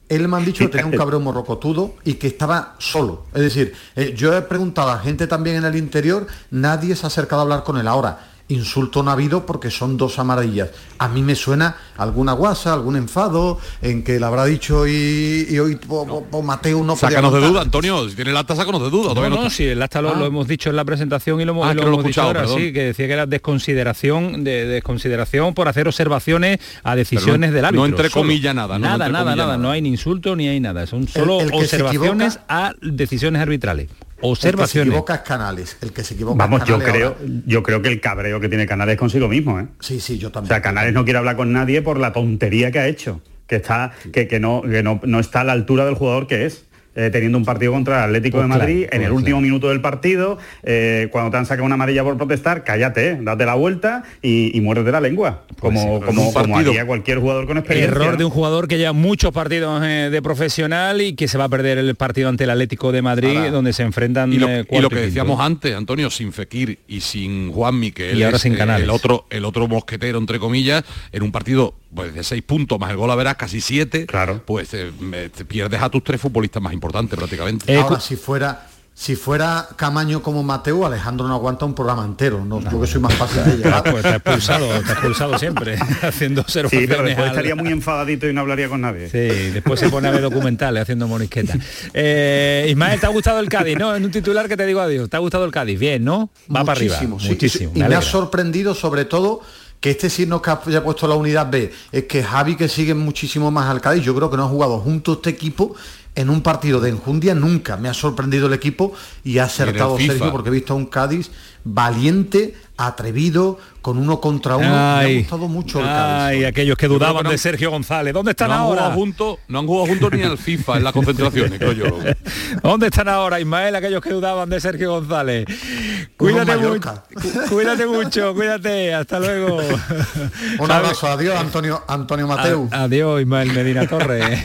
Él me han dicho que tenía un cabrón morrocotudo y que estaba solo. Es decir, eh, yo he preguntado a gente también en el interior, nadie se ha acercado a hablar con él. Ahora, insulto no ha habido porque son dos amarillas. A mí me suena alguna guasa, algún enfado, en que le habrá dicho y, y hoy po- po- po Mateo no sácanos de duda, Antonio, si tiene el acta, sácanos de duda. No, no, está. sí, el acta lo, Ah. lo hemos dicho en la presentación y lo hemos, Ah, lo que no lo he hemos dicho escuchado, ahora, perdón. sí, que decía que era desconsideración, de desconsideración por hacer observaciones a decisiones no- del no árbitro. entre solo. comillas nada, no, no Nada, entre nada, nada, nada. no hay ni insulto ni hay nada, son solo el observaciones a decisiones arbitrales. El que se Observaciones. equivoca es Canales. El que se equivoca Vamos, yo creo, ahora. yo creo que el cabreo que tiene Canales es consigo mismo, ¿eh? Sí, sí, yo O también. sea, Canales no quiere hablar con nadie por la tontería que ha hecho, que está, que, que no, que no, no está a la altura del jugador que es. Eh, teniendo un partido contra el Atlético Pues de Madrid claro, en el pues último minuto del partido, eh, cuando te han sacado una amarilla por protestar, cállate, eh, date la vuelta y, y muérdete la lengua, como, sí, como, como partido- haría cualquier jugador con experiencia. Error ¿no? de un jugador que lleva muchos partidos eh, de profesional y que se va a perder el partido ante el Atlético de Madrid, Ahora, donde se enfrentan Y lo, eh, y lo que decíamos antes, Antonio, sin Fekir y sin Juan Miquel, Y ahora sin Canales. el otro, el otro mosquetero, entre comillas, en un partido pues, de seis puntos más el gol a verás casi siete, claro. pues eh, te pierdes a tus tres futbolistas más importantes prácticamente. Eh, Ahora, si fuera si fuera Camaño como Mateo, Alejandro no aguanta un programa entero. No, yo que soy más fácil de llevar. Pues te ha expulsado, te ha expulsado siempre, haciendo Sí, observaciones. pero después al- estaría muy enfadadito y no hablaría con nadie. Sí, después se pone a ver documentales haciendo monisqueta. Eh, Ismael, ¿te ha gustado el Cádiz? No, en un titular que te digo adiós. ¿Te ha gustado el Cádiz? Bien, ¿no? Va para arriba. Muchísimo, sí, Muchísimo. sí. me Y me ha sorprendido sobre todo que este signo que haya puesto la unidad B es que Javi que sigue muchísimo más al Cádiz, yo creo que no ha jugado junto este equipo en un partido de enjundia nunca. Me ha sorprendido el equipo y ha acertado. Sergio porque he visto a un Cádiz valiente, atrevido, con uno contra uno. me ha Ay, gustado mucho el Cádiz. ay, aquellos que dudaban que no- de Sergio González. ¿Dónde están no ahora? no han jugado juntos ni al FIFA en las concentraciones, creo yo. ¿Dónde están ahora, Ismael, aquellos que dudaban de Sergio González? Cuídate mucho, cuídate mucho, cuídate, hasta luego. Un abrazo, adiós Antonio, Antonio Mateu. A- adiós, Ismael Medina Torres.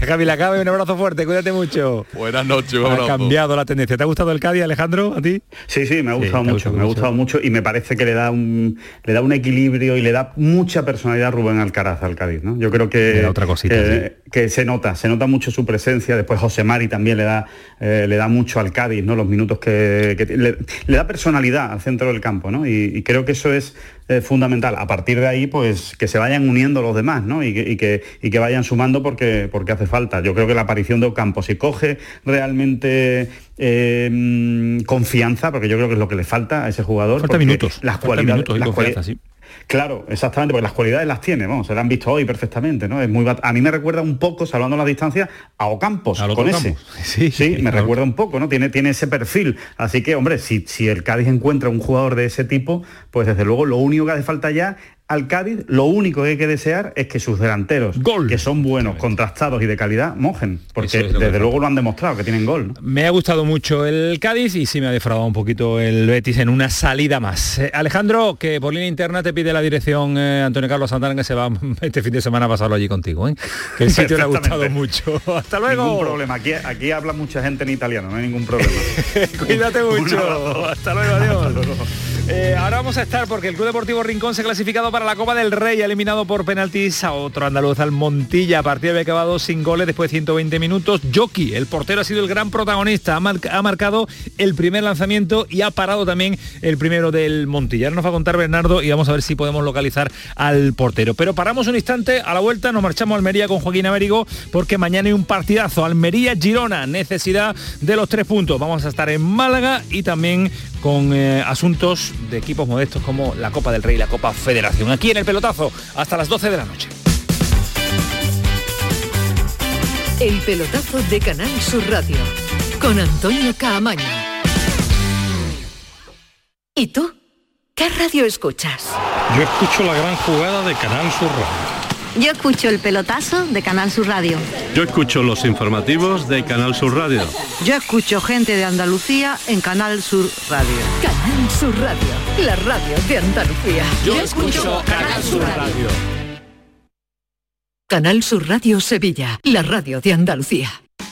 Javi Lacabe, un abrazo fuerte, cuídate mucho. Buenas noches, un Ha cambiado la tendencia. ¿Te ha gustado el Cádiz, Alejandro? ¿A ti? Sí, sí, me ha gustado mucho, me ha gustado mucho y me parece que le da un le da un equilibrio y le da mucha personalidad a Rubén Alcaraz al Cádiz, ¿no? Yo creo que otra cosita, que, que se nota, se nota mucho su presencia. Después José Mari también le da eh, le da mucho al Cádiz, ¿no? Los minutos que, que le, le da personalidad al centro del campo, ¿no? Y, y creo que eso es eh, fundamental. A partir de ahí, pues que se vayan uniendo los demás, ¿no? Y que, y que, y que vayan sumando porque, porque hace falta. Yo creo que la aparición de Ocampo, si coge realmente eh, mm, confianza, porque yo creo que es lo que le falta a ese jugador. Falta minutos. Las falta cualidades, minutos y las sí. Claro, exactamente, porque las cualidades las tiene, vamos, se las han visto hoy perfectamente, ¿no? Es muy bat- a mí me recuerda un poco, salvando la distancia, a Ocampos, otro con ese. Sí, Sí, me claro. recuerda un poco, ¿no? Tiene, tiene ese perfil. Así que, hombre, si, si el Cádiz encuentra un jugador de ese tipo, pues desde luego lo único que hace falta ya al Cádiz, lo único que hay que desear es que sus delanteros, que son buenos, contrastados y de calidad, mojen. Porque es desde luego lo han demostrado, que tienen gol. ¿no? Me ha gustado mucho el Cádiz y sí me ha defraudado un poquito el Betis en una salida más. Eh, Alejandro, que por línea interna te pide la dirección eh, Antonio Carlos Santana que se va este fin de semana a pasarlo allí contigo. ¿eh? Que el sitio le ha gustado mucho. Hasta luego. Ningún problema. Aquí, aquí habla mucha gente en italiano, no hay ningún problema. Cuídate mucho. Hasta luego, adiós. Eh, ahora vamos a estar porque el Club Deportivo Rincón se ha clasificado para la Copa del Rey, eliminado por penaltis a otro andaluz, al Montilla. Partido había acabado sin goles después de 120 minutos. Jockey, el portero, ha sido el gran protagonista. Ha marcado el primer lanzamiento y ha parado también el primero del Montilla. Ahora nos va a contar Bernardo y vamos a ver si podemos localizar al portero. Pero paramos un instante, a la vuelta nos marchamos a Almería con Joaquín Américo porque mañana hay un partidazo. Almería-Girona, necesidad de los tres puntos. Vamos a estar en Málaga y también con eh, asuntos de equipos modestos como la Copa del Rey y la Copa Federación. Aquí en el pelotazo, hasta las 12 de la noche. El pelotazo de Canal Sur Radio con Antonio Caamaño. ¿Y tú? ¿Qué radio escuchas? Yo escucho la gran jugada de Canal Sur Radio. Yo escucho el pelotazo de Canal Sur Radio. Yo escucho los informativos de Canal Sur Radio. Yo escucho gente de Andalucía en Canal Sur Radio. Canal Sur Radio, la radio de Andalucía. Yo escucho Canal Sur Radio. Canal Sur Radio Sevilla, la radio de Andalucía.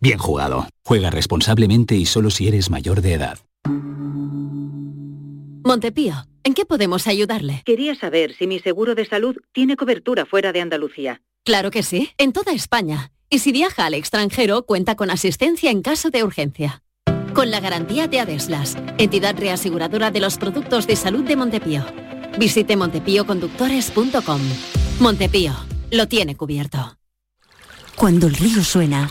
bien jugado. Juega responsablemente y solo si eres mayor de edad. Montepío, ¿en qué podemos ayudarle? Quería saber si mi seguro de salud tiene cobertura fuera de Andalucía. Claro que sí, en toda España. Y si viaja al extranjero, cuenta con asistencia en caso de urgencia. Con la garantía de Adeslas, entidad reaseguradora de los productos de salud de Montepío. Visite montepíoconductores.com. Montepío, lo tiene cubierto. Cuando el río suena,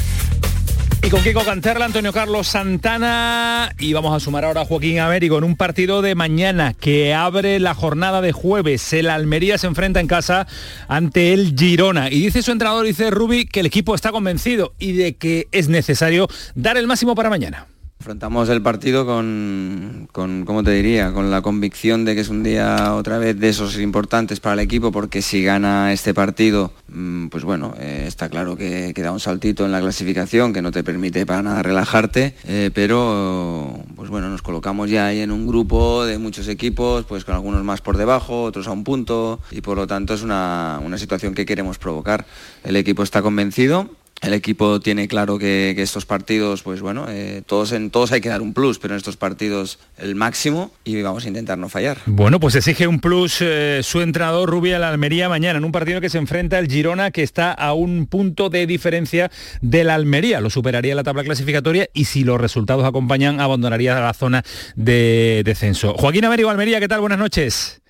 Y con Kiko Canterla, Antonio Carlos Santana y vamos a sumar ahora a Joaquín Américo en un partido de mañana que abre la jornada de jueves. El Almería se enfrenta en casa ante el Girona y dice su entrenador, dice Rubi, que el equipo está convencido y de que es necesario dar el máximo para mañana. Afrontamos el partido con, con, ¿cómo te diría? Con la convicción de que es un día otra vez de esos importantes para el equipo, porque si gana este partido, mm, pues bueno, eh, está claro que, queda un saltito en la clasificación que no te permite para nada relajarte, eh, pero pues bueno, nos colocamos ya ahí en un grupo de muchos equipos, pues con algunos más por debajo, otros a un punto, y por lo tanto es una, una situación que queremos provocar. El equipo está convencido, el equipo tiene claro que, estos partidos, pues bueno, eh, todos en todos hay que dar un plus, pero en estos partidos el máximo y vamos a intentar no fallar. Bueno, pues exige un plus eh, su entrenador Rubia la Almería mañana en un partido que se enfrenta el Girona que está a un punto de diferencia de la Almería. Lo superaría la tabla clasificatoria y si los resultados acompañan abandonaría la zona de descenso. Joaquín Américo Almería, ¿qué tal? Buenas noches.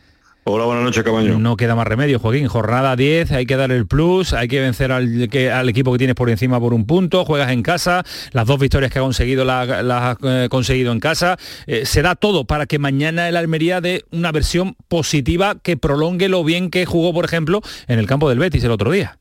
Hola, buenas noches, Cabaño. No queda más remedio, Joaquín. Jornada 10, hay que dar el plus, hay que vencer al, equipo que tienes por encima por un punto, juegas en casa, las dos victorias que ha conseguido las ha eh, conseguido en casa. Eh, se da todo para que mañana el Almería dé una versión positiva que prolongue lo bien que jugó, por ejemplo, en el campo del Betis el otro día.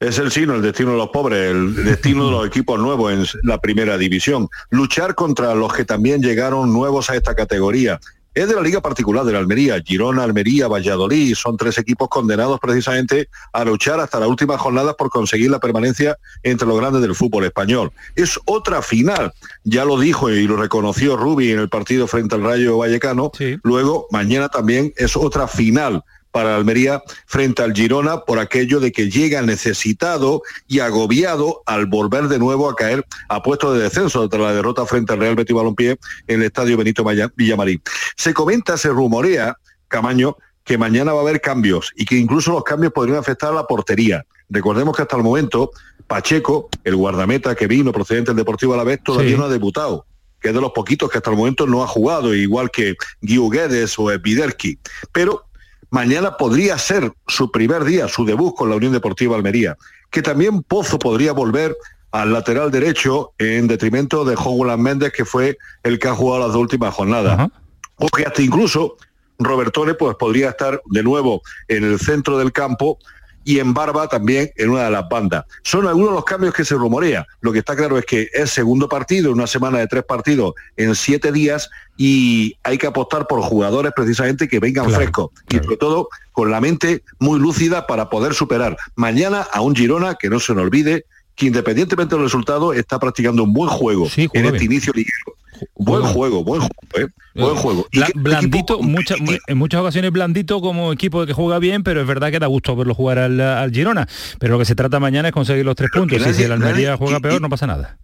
Es el sino, el destino de los pobres, el destino de los equipos nuevos en la primera división. Luchar contra los que también llegaron nuevos a esta categoría es de la liga particular de la Almería, Girona, Almería, Valladolid, son tres equipos condenados precisamente a luchar hasta las últimas jornadas por conseguir la permanencia entre los grandes del fútbol español. Es otra final, ya lo dijo y lo reconoció Rubi en el partido frente al Rayo Vallecano, luego mañana también es otra final para Almería frente al Girona por aquello de que llega necesitado y agobiado al volver de nuevo a caer a puesto de descenso tras la derrota frente al Real Betis Balompié en el Estadio Benito Villamarín. Se comenta, se rumorea, Camaño, que mañana va a haber cambios y que incluso los cambios podrían afectar a la portería. Recordemos que hasta el momento Pacheco, el guardameta que vino procedente del Deportivo Alavés, todavía no ha debutado que es de los poquitos que hasta el momento no ha jugado, igual que Guiu Guedes o Epiderki. Pero Mañana podría ser su primer día, su debut con la Unión Deportiva Almería, que también Pozo podría volver al lateral derecho en detrimento de Jogulan Méndez, que fue el que ha jugado las dos últimas jornadas. O que hasta incluso Robertone pues, podría estar de nuevo en el centro del campo y en Barba también en una de las bandas. Son algunos de los cambios que se rumorea. Lo que está claro es que es segundo partido, una semana de tres partidos en siete días y hay que apostar por jugadores precisamente que vengan frescos. Y sobre todo con la mente muy lúcida para poder superar. Mañana a un Girona que no se nos olvide que independientemente del resultado está practicando un buen juego en este inicio liguero Buen juego, buen juego, ¿eh? buen juego. blandito, en muchas ocasiones blandito como equipo que juega bien, pero es verdad que da gusto verlo jugar al, Girona. Pero lo que se trata mañana es conseguir los tres puntos. y si el Almería juega peor, no pasa nada.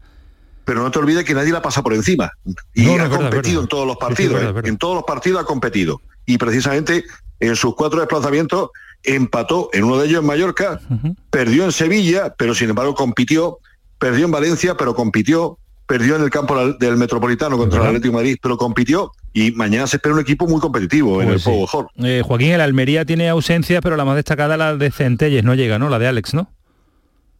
Pero no te olvides que nadie la pasa por encima. Y ha competido en todos los partidos. ¿eh? En todos los partidos ha competido. Y precisamente en sus cuatro desplazamientos empató en uno de ellos en Mallorca, perdió en Sevilla, pero sin embargo compitió, perdió en Valencia, pero compitió, perdió en el campo del Metropolitano contra el Atlético de Madrid, pero compitió y mañana se espera un equipo muy competitivo en pues el juego mejor. Eh, Joaquín, el Almería tiene ausencias, pero la más destacada la de Centelles, no llega, ¿no? La de Alex, ¿no?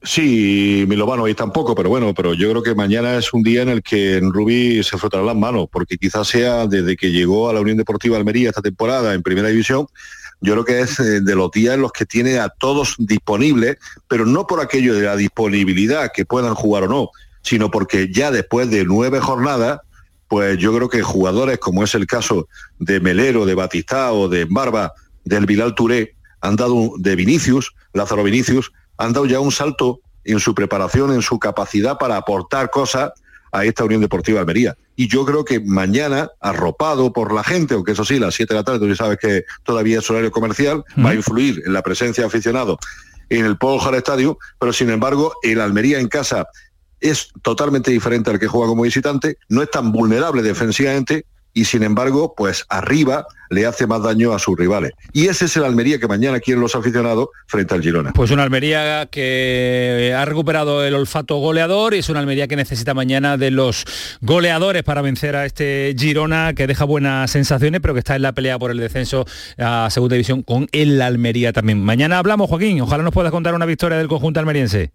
Sí, Milovano ahí tampoco, pero bueno, pero yo creo que mañana es un día en el que en Rubí se frotarán las manos, porque quizás sea desde que llegó a la Unión Deportiva Almería esta temporada en Primera División, yo creo que es eh, de los días en los que tiene a todos disponibles, pero no por aquello de la disponibilidad que puedan jugar o no, sino porque ya después de nueve jornadas, pues yo creo que jugadores como es el caso de Melero, de Batista o de Barba, del Bilal Touré, han dado de Vinicius, Lázaro Vinicius, han dado ya un salto en su preparación, en su capacidad para aportar cosas a esta Unión Deportiva Almería. Y yo creo que mañana, arropado por la gente, aunque eso sí, las 7 de la tarde, tú ya sabes que todavía es horario comercial, va a influir en la presencia de aficionados en el Polo Estadio, pero sin embargo, el Almería en casa es totalmente diferente al que juega como visitante, no es tan vulnerable defensivamente y sin embargo, pues arriba le hace más daño a sus rivales. Y ese es el Almería que mañana quieren los aficionados frente al Girona. Pues una Almería que ha recuperado el olfato goleador y es una Almería que necesita mañana de los goleadores para vencer a este Girona que deja buenas sensaciones, pero que está en la pelea por el descenso a segunda división con el Almería también. Mañana hablamos, Joaquín. Ojalá nos puedas contar una victoria del conjunto almeriense.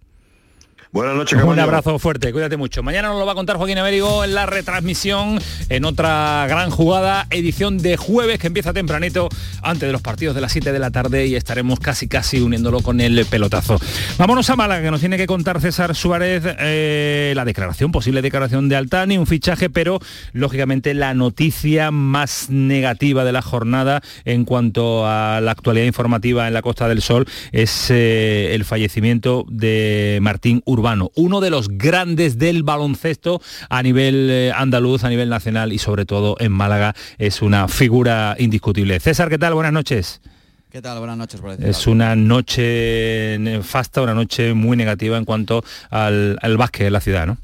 Buenas noches, Un Camaño. abrazo fuerte, cuídate mucho. Mañana nos lo va a contar Joaquín Américo en la retransmisión, en otra gran jugada, edición de jueves que empieza tempranito, antes de los partidos de las 7 de la tarde y estaremos casi casi uniéndolo con el pelotazo. Vámonos a Málaga, que nos tiene que contar César Suárez eh, la declaración, posible declaración de Altani, un fichaje, pero lógicamente la noticia más negativa de la jornada en cuanto a la actualidad informativa en la Costa del Sol es eh, el fallecimiento de Martín Urbano, uno de los grandes del baloncesto a nivel eh, andaluz, a nivel nacional y sobre todo en Málaga es una figura indiscutible. César, ¿qué tal? Buenas noches. ¿Qué tal? Buenas noches. Por Es una noche nefasta, una noche muy negativa en cuanto al, al básquet de la ciudad, ¿no?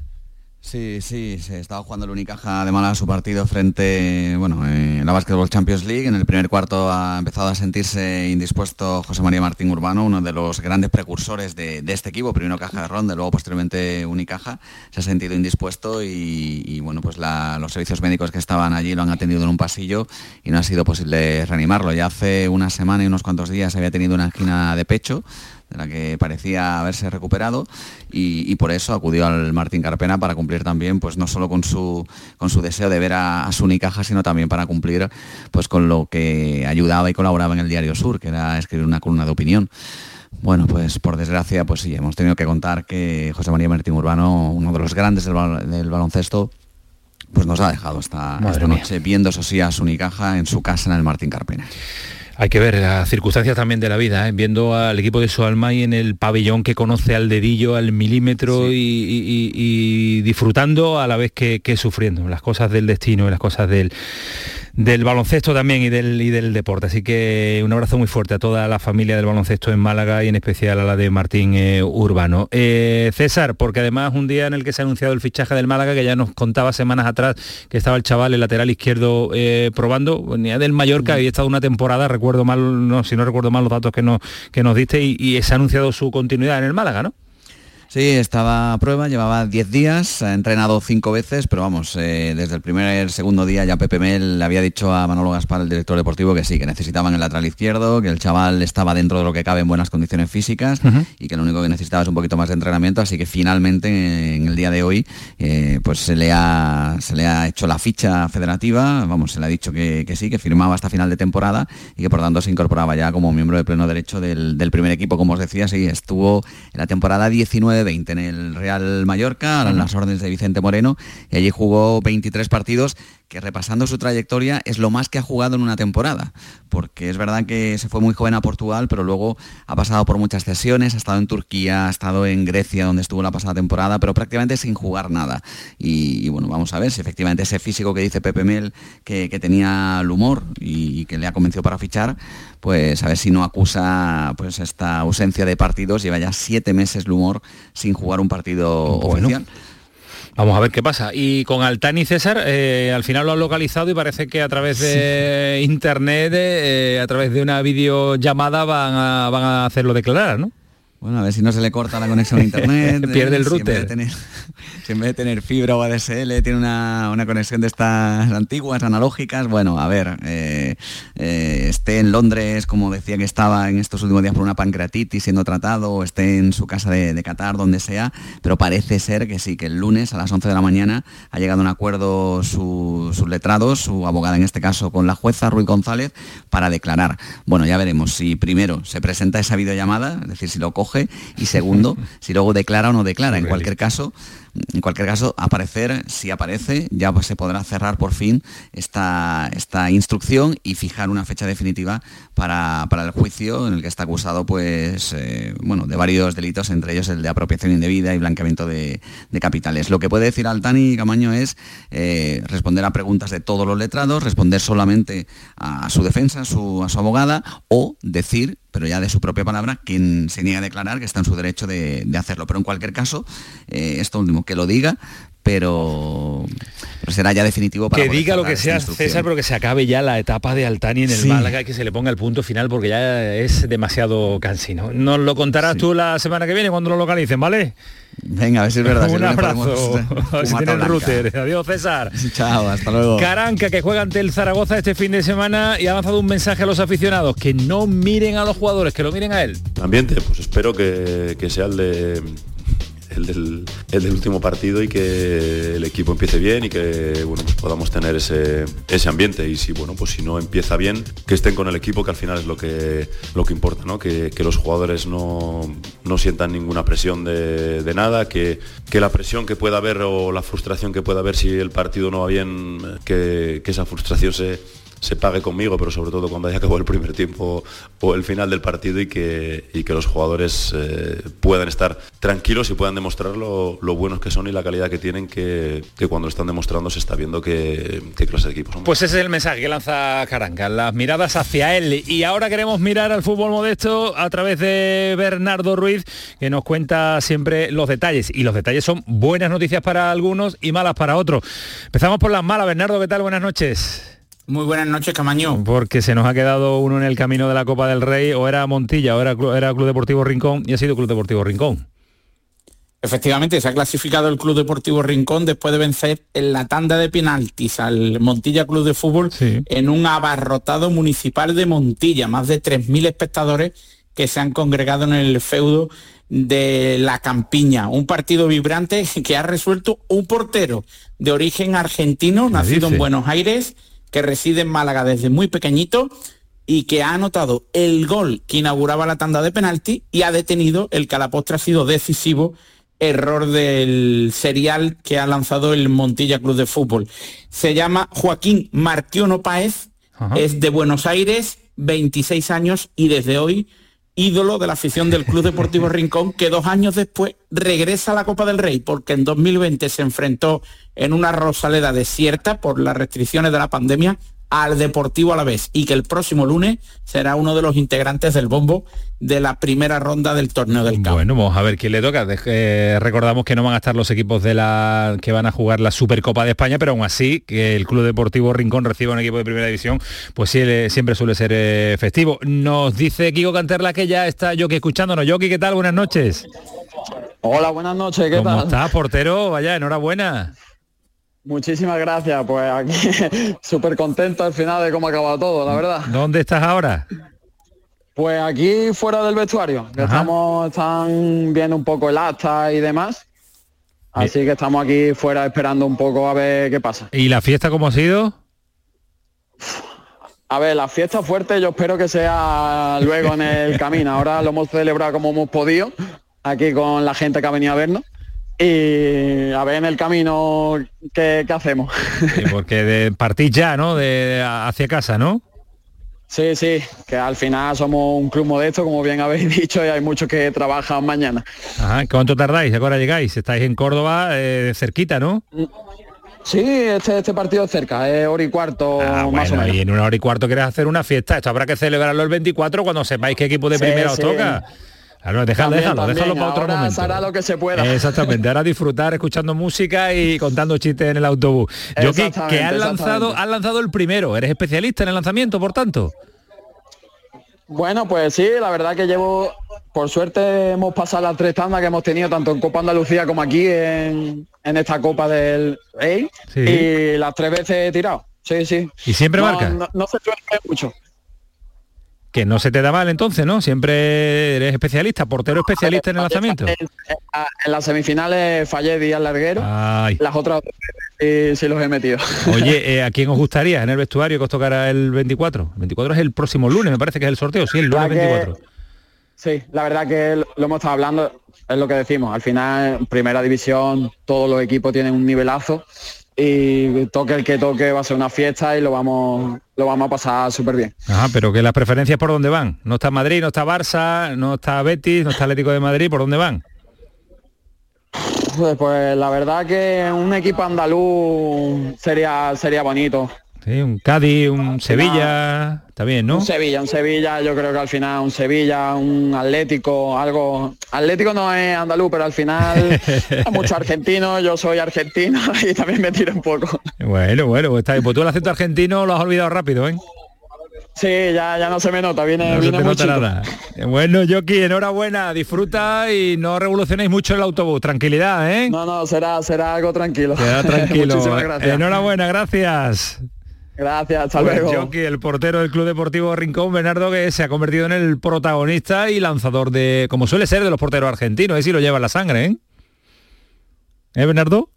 Sí, sí, se estaba jugando el Unicaja de Málaga su partido frente, bueno, en la Basketball Champions League. En el primer cuarto ha empezado a sentirse indispuesto José María Martín Urbano, uno de los grandes precursores de, de este equipo. Primero Caja de Ronda, luego posteriormente Unicaja. Se ha sentido indispuesto y, y, bueno, pues la- los servicios médicos que estaban allí lo han atendido en un pasillo y no ha sido posible reanimarlo. Ya hace una semana y unos cuantos días había tenido una angina de pecho de la que parecía haberse recuperado y, y por eso acudió al Martín Carpena para cumplir también, pues no solo con su, con su deseo de ver a, a su Unicaja, sino también para cumplir pues con lo que ayudaba y colaboraba en el Diario Sur, que era escribir una columna de opinión. Bueno, pues por desgracia, pues sí, hemos tenido que contar que José María Martín Urbano, uno de los grandes del, bal- del baloncesto, pues nos ha dejado esta, noche viendo eso sí a su Unicaja en su casa en el Martín Carpena. Hay que ver las circunstancias también de la vida, ¿eh? viendo al equipo de Soalmay en el pabellón que conoce al dedillo, al milímetro y, y- y- y disfrutando a la vez que, que sufriendo las cosas del destino y las cosas del, del baloncesto también y del, y del deporte. Así que un abrazo muy fuerte a toda la familia del baloncesto en Málaga y en especial a la de Martín eh, Urbano. Eh, César, porque además un día en el que se ha anunciado el fichaje del Málaga, que ya nos contaba semanas atrás que estaba el chaval, el lateral izquierdo, eh, probando, venía del Mallorca y ha estado una temporada, recuerdo mal, no, si no recuerdo mal los datos que nos, que nos diste, y, y se ha anunciado su continuidad en el Málaga, ¿no? Sí, estaba a prueba, llevaba 10 días, ha entrenado cinco veces, pero vamos, eh, desde el primer, segundo día ya Pepe Mel le había dicho a Manolo Gaspar, el director deportivo, que sí, que necesitaban el lateral izquierdo, que el chaval estaba dentro de lo que cabe en buenas condiciones físicas y que lo único que necesitaba es un poquito más de entrenamiento, así que finalmente en el día de hoy eh, pues se le, ha, se le ha hecho la ficha federativa, vamos, se le ha dicho que, que sí, que firmaba hasta final de temporada y que por tanto se incorporaba ya como miembro de pleno derecho del, del primer equipo, como os decía, sí, estuvo en la temporada 19-20 en el Real Mallorca, a las órdenes de Vicente Moreno, y allí jugó 23 partidos, que repasando su trayectoria es lo más que ha jugado en una temporada, porque es verdad que se fue muy joven a Portugal, pero luego ha pasado por muchas cesiones, ha estado en Turquía, ha estado en Grecia, donde estuvo la pasada temporada, pero prácticamente sin jugar nada. Y, y bueno, vamos a ver si efectivamente ese físico que dice Pepe Mel, que, que tenía el humor y, y que le ha convencido para fichar, pues a ver si no acusa pues esta ausencia de partidos, lleva ya siete meses el humor sin jugar un partido Bueno. oficial. Vamos a ver qué pasa. Y con Altani César, eh, al final lo han localizado y parece que a través de internet, eh, a través de una videollamada van a, van a hacerlo declarar, ¿no? Bueno, a ver si no se le corta la conexión a internet. Pierde el si en vez de router. tener- si en vez de tener fibra o ADSL tiene una, una conexión de estas antiguas, analógicas, bueno, a ver, eh, eh, esté en Londres, como decía que estaba en estos últimos días por una pancreatitis siendo tratado, o esté en su casa de, de Qatar, donde sea, pero parece ser que sí, que el lunes a las 11 de la mañana ha llegado a un acuerdo su- sus letrados, su abogada en este caso con la jueza Ruiz González, para declarar. Bueno, ya veremos si primero se presenta esa videollamada, es decir, si lo coge, y segundo, si luego declara o no declara. En cualquier caso, en cualquier caso, aparecer, si aparece, ya pues, se podrá cerrar por fin esta, esta instrucción y fijar una fecha definitiva para, para el juicio en el que está acusado pues eh, bueno, de varios delitos, entre ellos el de apropiación indebida y blanqueamiento de, de capitales. Lo que puede decir Altani Camaño es eh, responder a preguntas de todos los letrados, responder solamente a su defensa, a su, a su abogada, o decir pero ya de su propia palabra, quien se niega a declarar que está en su derecho de, de hacerlo. Pero en cualquier caso, eh, esto último, que lo diga, pero, pero será ya definitivo para Que diga lo que sea. César, pero que se acabe ya la etapa de Altani en el Sí. Málaga y que se le ponga el punto final porque ya es demasiado cansino. Nos lo contarás tú la semana que viene cuando lo localicen, ¿vale? Venga, a ver si es verdad. Un abrazo. A ver si router. Adiós, César. Chao, hasta luego. Caranca que juega ante el Zaragoza este fin de semana y ha avanzado un mensaje a los aficionados que no miren a los jugadores, que lo miren a él. ambiente, pues espero que, que sea el de el del, el del último partido y que el equipo empiece bien y que bueno, pues podamos tener ese, ese ambiente. Y si bueno, pues si no empieza bien, que estén con el equipo, que al final es lo que, lo que importa, ¿no? que, que los jugadores no, no sientan ninguna presión de, nada, que, que la presión que pueda haber o la frustración que pueda haber si el partido no va bien, que esa frustración se se pague conmigo, pero sobre todo cuando haya acabado el primer tiempo o el final del partido y que, y que los jugadores eh, puedan estar tranquilos y puedan demostrar lo, lo, buenos que son y la calidad que tienen, que, que cuando están demostrando se está viendo qué, qué clase de equipo son. Pues ese es el mensaje que lanza Caranca, las miradas hacia él. Y ahora queremos mirar al fútbol modesto a través de Bernardo Ruiz, que nos cuenta siempre los detalles. Y los detalles son buenas noticias para algunos y malas para otros. Empezamos por las malas. Bernardo, ¿qué tal? Buenas noches. Muy buenas noches, Camaño. Porque se nos ha quedado uno en el camino de la Copa del Rey, o era Montilla, o era, era Club Deportivo Rincón, y ha sido Club Deportivo Rincón. Efectivamente, se ha clasificado el Club Deportivo Rincón después de vencer en la tanda de penaltis al Montilla Club de Fútbol sí. en un abarrotado municipal de Montilla, más de 3.000 espectadores que se han congregado en el feudo de la Campiña, un partido vibrante que ha resuelto un portero de origen argentino, nacido en Buenos Aires, que reside en Málaga desde muy pequeñito y que ha anotado el gol que inauguraba la tanda de penalti y ha detenido el que a la postre ha sido decisivo error del serial que ha lanzado el Montilla Club de Fútbol. Se llama Joaquín Martiono Páez, Ajá. es de Buenos Aires, 26 años y desde hoy ídolo de la afición del Club Deportivo Rincón, que dos años después regresa a la Copa del Rey, porque en 2020 se enfrentó en una Rosaleda desierta por las restricciones de la pandemia al Deportivo a la vez y que el próximo lunes será uno de los integrantes del bombo de la primera ronda del torneo del campo. Bueno, vamos a ver quién le toca. Eh, recordamos que no van a estar los equipos de la que van a jugar la Supercopa de España, pero aún así que el Club Deportivo Rincón reciba un equipo de primera división, pues sí, siempre suele ser eh, festivo. Nos dice Kiko Canterla que ya está Yoki escuchándonos. Yoki, ¿qué tal? Buenas noches. Hola, buenas noches, ¿qué ¿Cómo tal? ¿Cómo estás, portero? Vaya, enhorabuena. Muchísimas gracias, pues aquí súper contento al final de cómo ha acabado todo, la verdad. ¿Dónde estás ahora? Pues aquí fuera del vestuario, que estamos, están viendo un poco el acta y demás. Así que estamos aquí fuera esperando un poco a ver qué pasa. ¿Y la fiesta cómo ha sido? A ver, la fiesta fuerte yo espero que sea luego en el camino. Ahora lo hemos celebrado como hemos podido, aquí con la gente que ha venido a vernos y a ver en el camino qué, qué hacemos. Sí, porque de partir ya, ¿no? De hacia casa, ¿no? Sí, sí, que al final somos un club modesto, como bien habéis dicho, y hay muchos que trabajan mañana. Ajá, ¿cuánto tardáis? ¿Ahora llegáis? Estáis en Córdoba, eh, cerquita, ¿no? Sí, este, este partido es cerca, es hora y cuarto ah, más bueno, o menos. Y en una hora y cuarto querés hacer una fiesta. Esto habrá que celebrarlo el 24 cuando sepáis qué equipo de Sí, primera os sí. toca. Claro, déjalo, También, déjalo, también. déjalo para otro Ahora momento. hará lo que se pueda. Exactamente, ahora disfrutar escuchando música y contando chistes en el autobús. Yo que, que has lanzado, has lanzado el primero, eres especialista en el lanzamiento, por tanto. Bueno, pues sí, la verdad que llevo, por suerte hemos pasado las tres tandas que hemos tenido, tanto en Copa Andalucía como aquí en, en esta Copa del Rey, Sí. y las tres veces he tirado. Sí, sí. ¿Y siempre no, marca? No, no se suele mucho. Que no se te da mal entonces, ¿no? Siempre eres especialista, portero especialista en el lanzamiento. En, en las semifinales fallé días largueros, Ay. las otras sí, sí los he metido. Oye, eh, ¿a quién os gustaría en el vestuario que os tocará el 24? El 24 es el próximo lunes, me parece que es el sorteo, sí, el lunes La que- 24. Sí, la verdad que lo lo hemos estado hablando, es lo que decimos. Al final, primera división, todos los equipos tienen un nivelazo y toque el que toque va a ser una fiesta y lo vamos, lo vamos a pasar súper bien. Ajá, pero que las preferencias por dónde van. No está Madrid, no está Barça, no está Betis, no está Atlético de Madrid, ¿por dónde van? Pues, pues la verdad que un equipo andaluz sería, sería bonito. Sí, un Cádiz, un Sevilla, está bien, ¿no? Un Sevilla, un Sevilla, yo creo que al final un Sevilla, un Atlético, algo. Atlético no es andaluz, pero al final hay muchos argentinos, yo soy argentino y también me tiro un poco. Bueno, bueno, pues, está bien. Pues tú el acento argentino lo has olvidado rápido, ¿eh? Sí, ya, ya no se me nota, viene, No se viene te muy nota nada. Bueno, Joki, enhorabuena, disfruta y no revolucionéis mucho el autobús. Tranquilidad, ¿eh? No, no, será, será algo tranquilo. Queda tranquilo. Muchísimas gracias. Enhorabuena, gracias. Gracias, hasta Pues luego. Joki, el portero del Club Deportivo Rincón, Bernardo, que se ha convertido en el protagonista y lanzador de, como suele ser, de los porteros argentinos, es si lo lleva en la sangre, ¿eh? ¿Eh, Bernardo?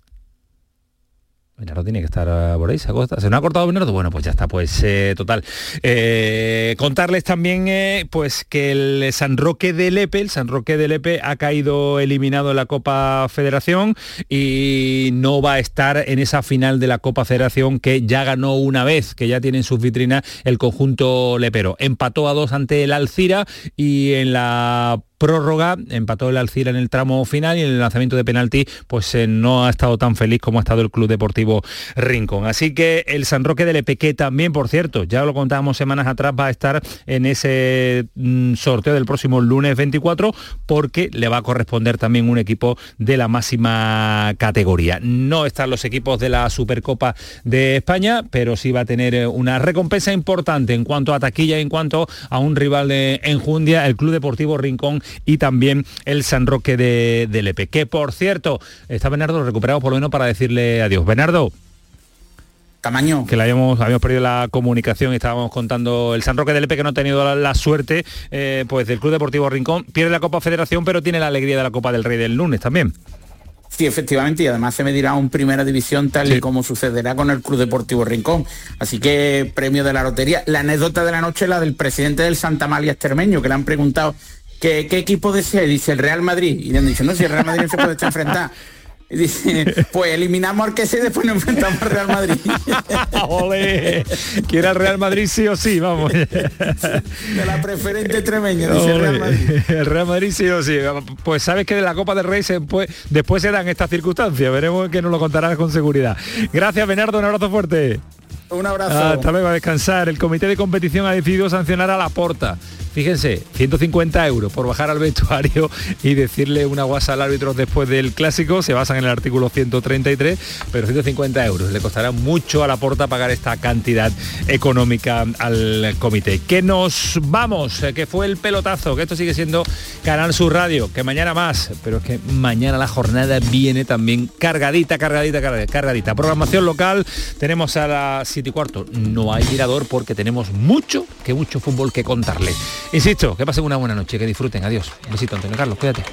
Bernardo tiene que estar ah, por ahí, se, acosta. ¿Se no ha cortado Bernardo? Bueno, pues ya está, pues eh, total. Eh, contarles también eh, pues que el San Roque de Lepe, el San Roque de Lepe ha caído eliminado en la Copa Federación y no va a estar en esa final de la Copa Federación que ya ganó una vez, que ya tiene en sus vitrinas el conjunto lepero. Empató a dos ante el Alcira y en la prórroga, empató el Alcira en el tramo final y en el lanzamiento de penalti pues eh, no ha estado tan feliz como ha estado el Club Deportivo Rincón. Así que el San Roque de Lepeque también, por cierto, ya lo contábamos semanas atrás, va a estar en ese mm, sorteo del próximo lunes 24 porque le va a corresponder también un equipo de la máxima categoría. No están los equipos de la Supercopa de España, pero sí va a tener eh, una recompensa importante en cuanto a taquilla, en cuanto a un rival de enjundia, el Club Deportivo Rincón y también el San Roque de, Lepe. Que por cierto, está Bernardo recuperado por lo menos para decirle adiós. Bernardo. Tamaño. Que le habíamos, habíamos perdido la comunicación y estábamos contando el San Roque de Lepe que no ha tenido la, suerte eh, pues del Club Deportivo Rincón. Pierde la Copa Federación, pero tiene la alegría de la Copa del Rey del lunes también. Sí, efectivamente, y además se medirá un primera división tal y como sucederá con el Club Deportivo Rincón. Así que premio de la lotería. La anécdota de la noche, la del presidente del Santa María Extremeño, que le han preguntado ¿qué, equipo desea? Dice el Real Madrid. Y le han dicho, no, si el Real Madrid no se puede enfrentar. Y dice, pues eliminamos al que sea y después nos enfrentamos al Real Madrid. Ole, quiere el Real Madrid sí o sí, vamos. De la preferente tremeña, dice el Real Madrid. El Real Madrid sí o sí. Pues sabes que de la Copa del Rey se después se dan estas circunstancias. Veremos que nos lo contarás con seguridad. Gracias, Bernardo, un abrazo fuerte. Un abrazo. Hasta luego a descansar. El comité de competición ha decidido sancionar a la porta Fíjense, 150 euros por bajar al vestuario y decirle una guasa al árbitro después del clásico, se basan en el artículo 133, pero 150 euros. Le costará mucho a la porta pagar esta cantidad económica al comité. Que nos vamos, que fue el pelotazo, que esto sigue siendo Canal Sur Radio, que mañana más, pero es que mañana la jornada viene también cargadita, cargadita, cargadita. cargadita. Programación local, tenemos a las 7 y cuarto, no hay mirador porque tenemos mucho, que mucho fútbol que contarle. Insisto, que pasen una buena noche, que disfruten. Adiós. Un besito, Antonio Carlos, cuídate.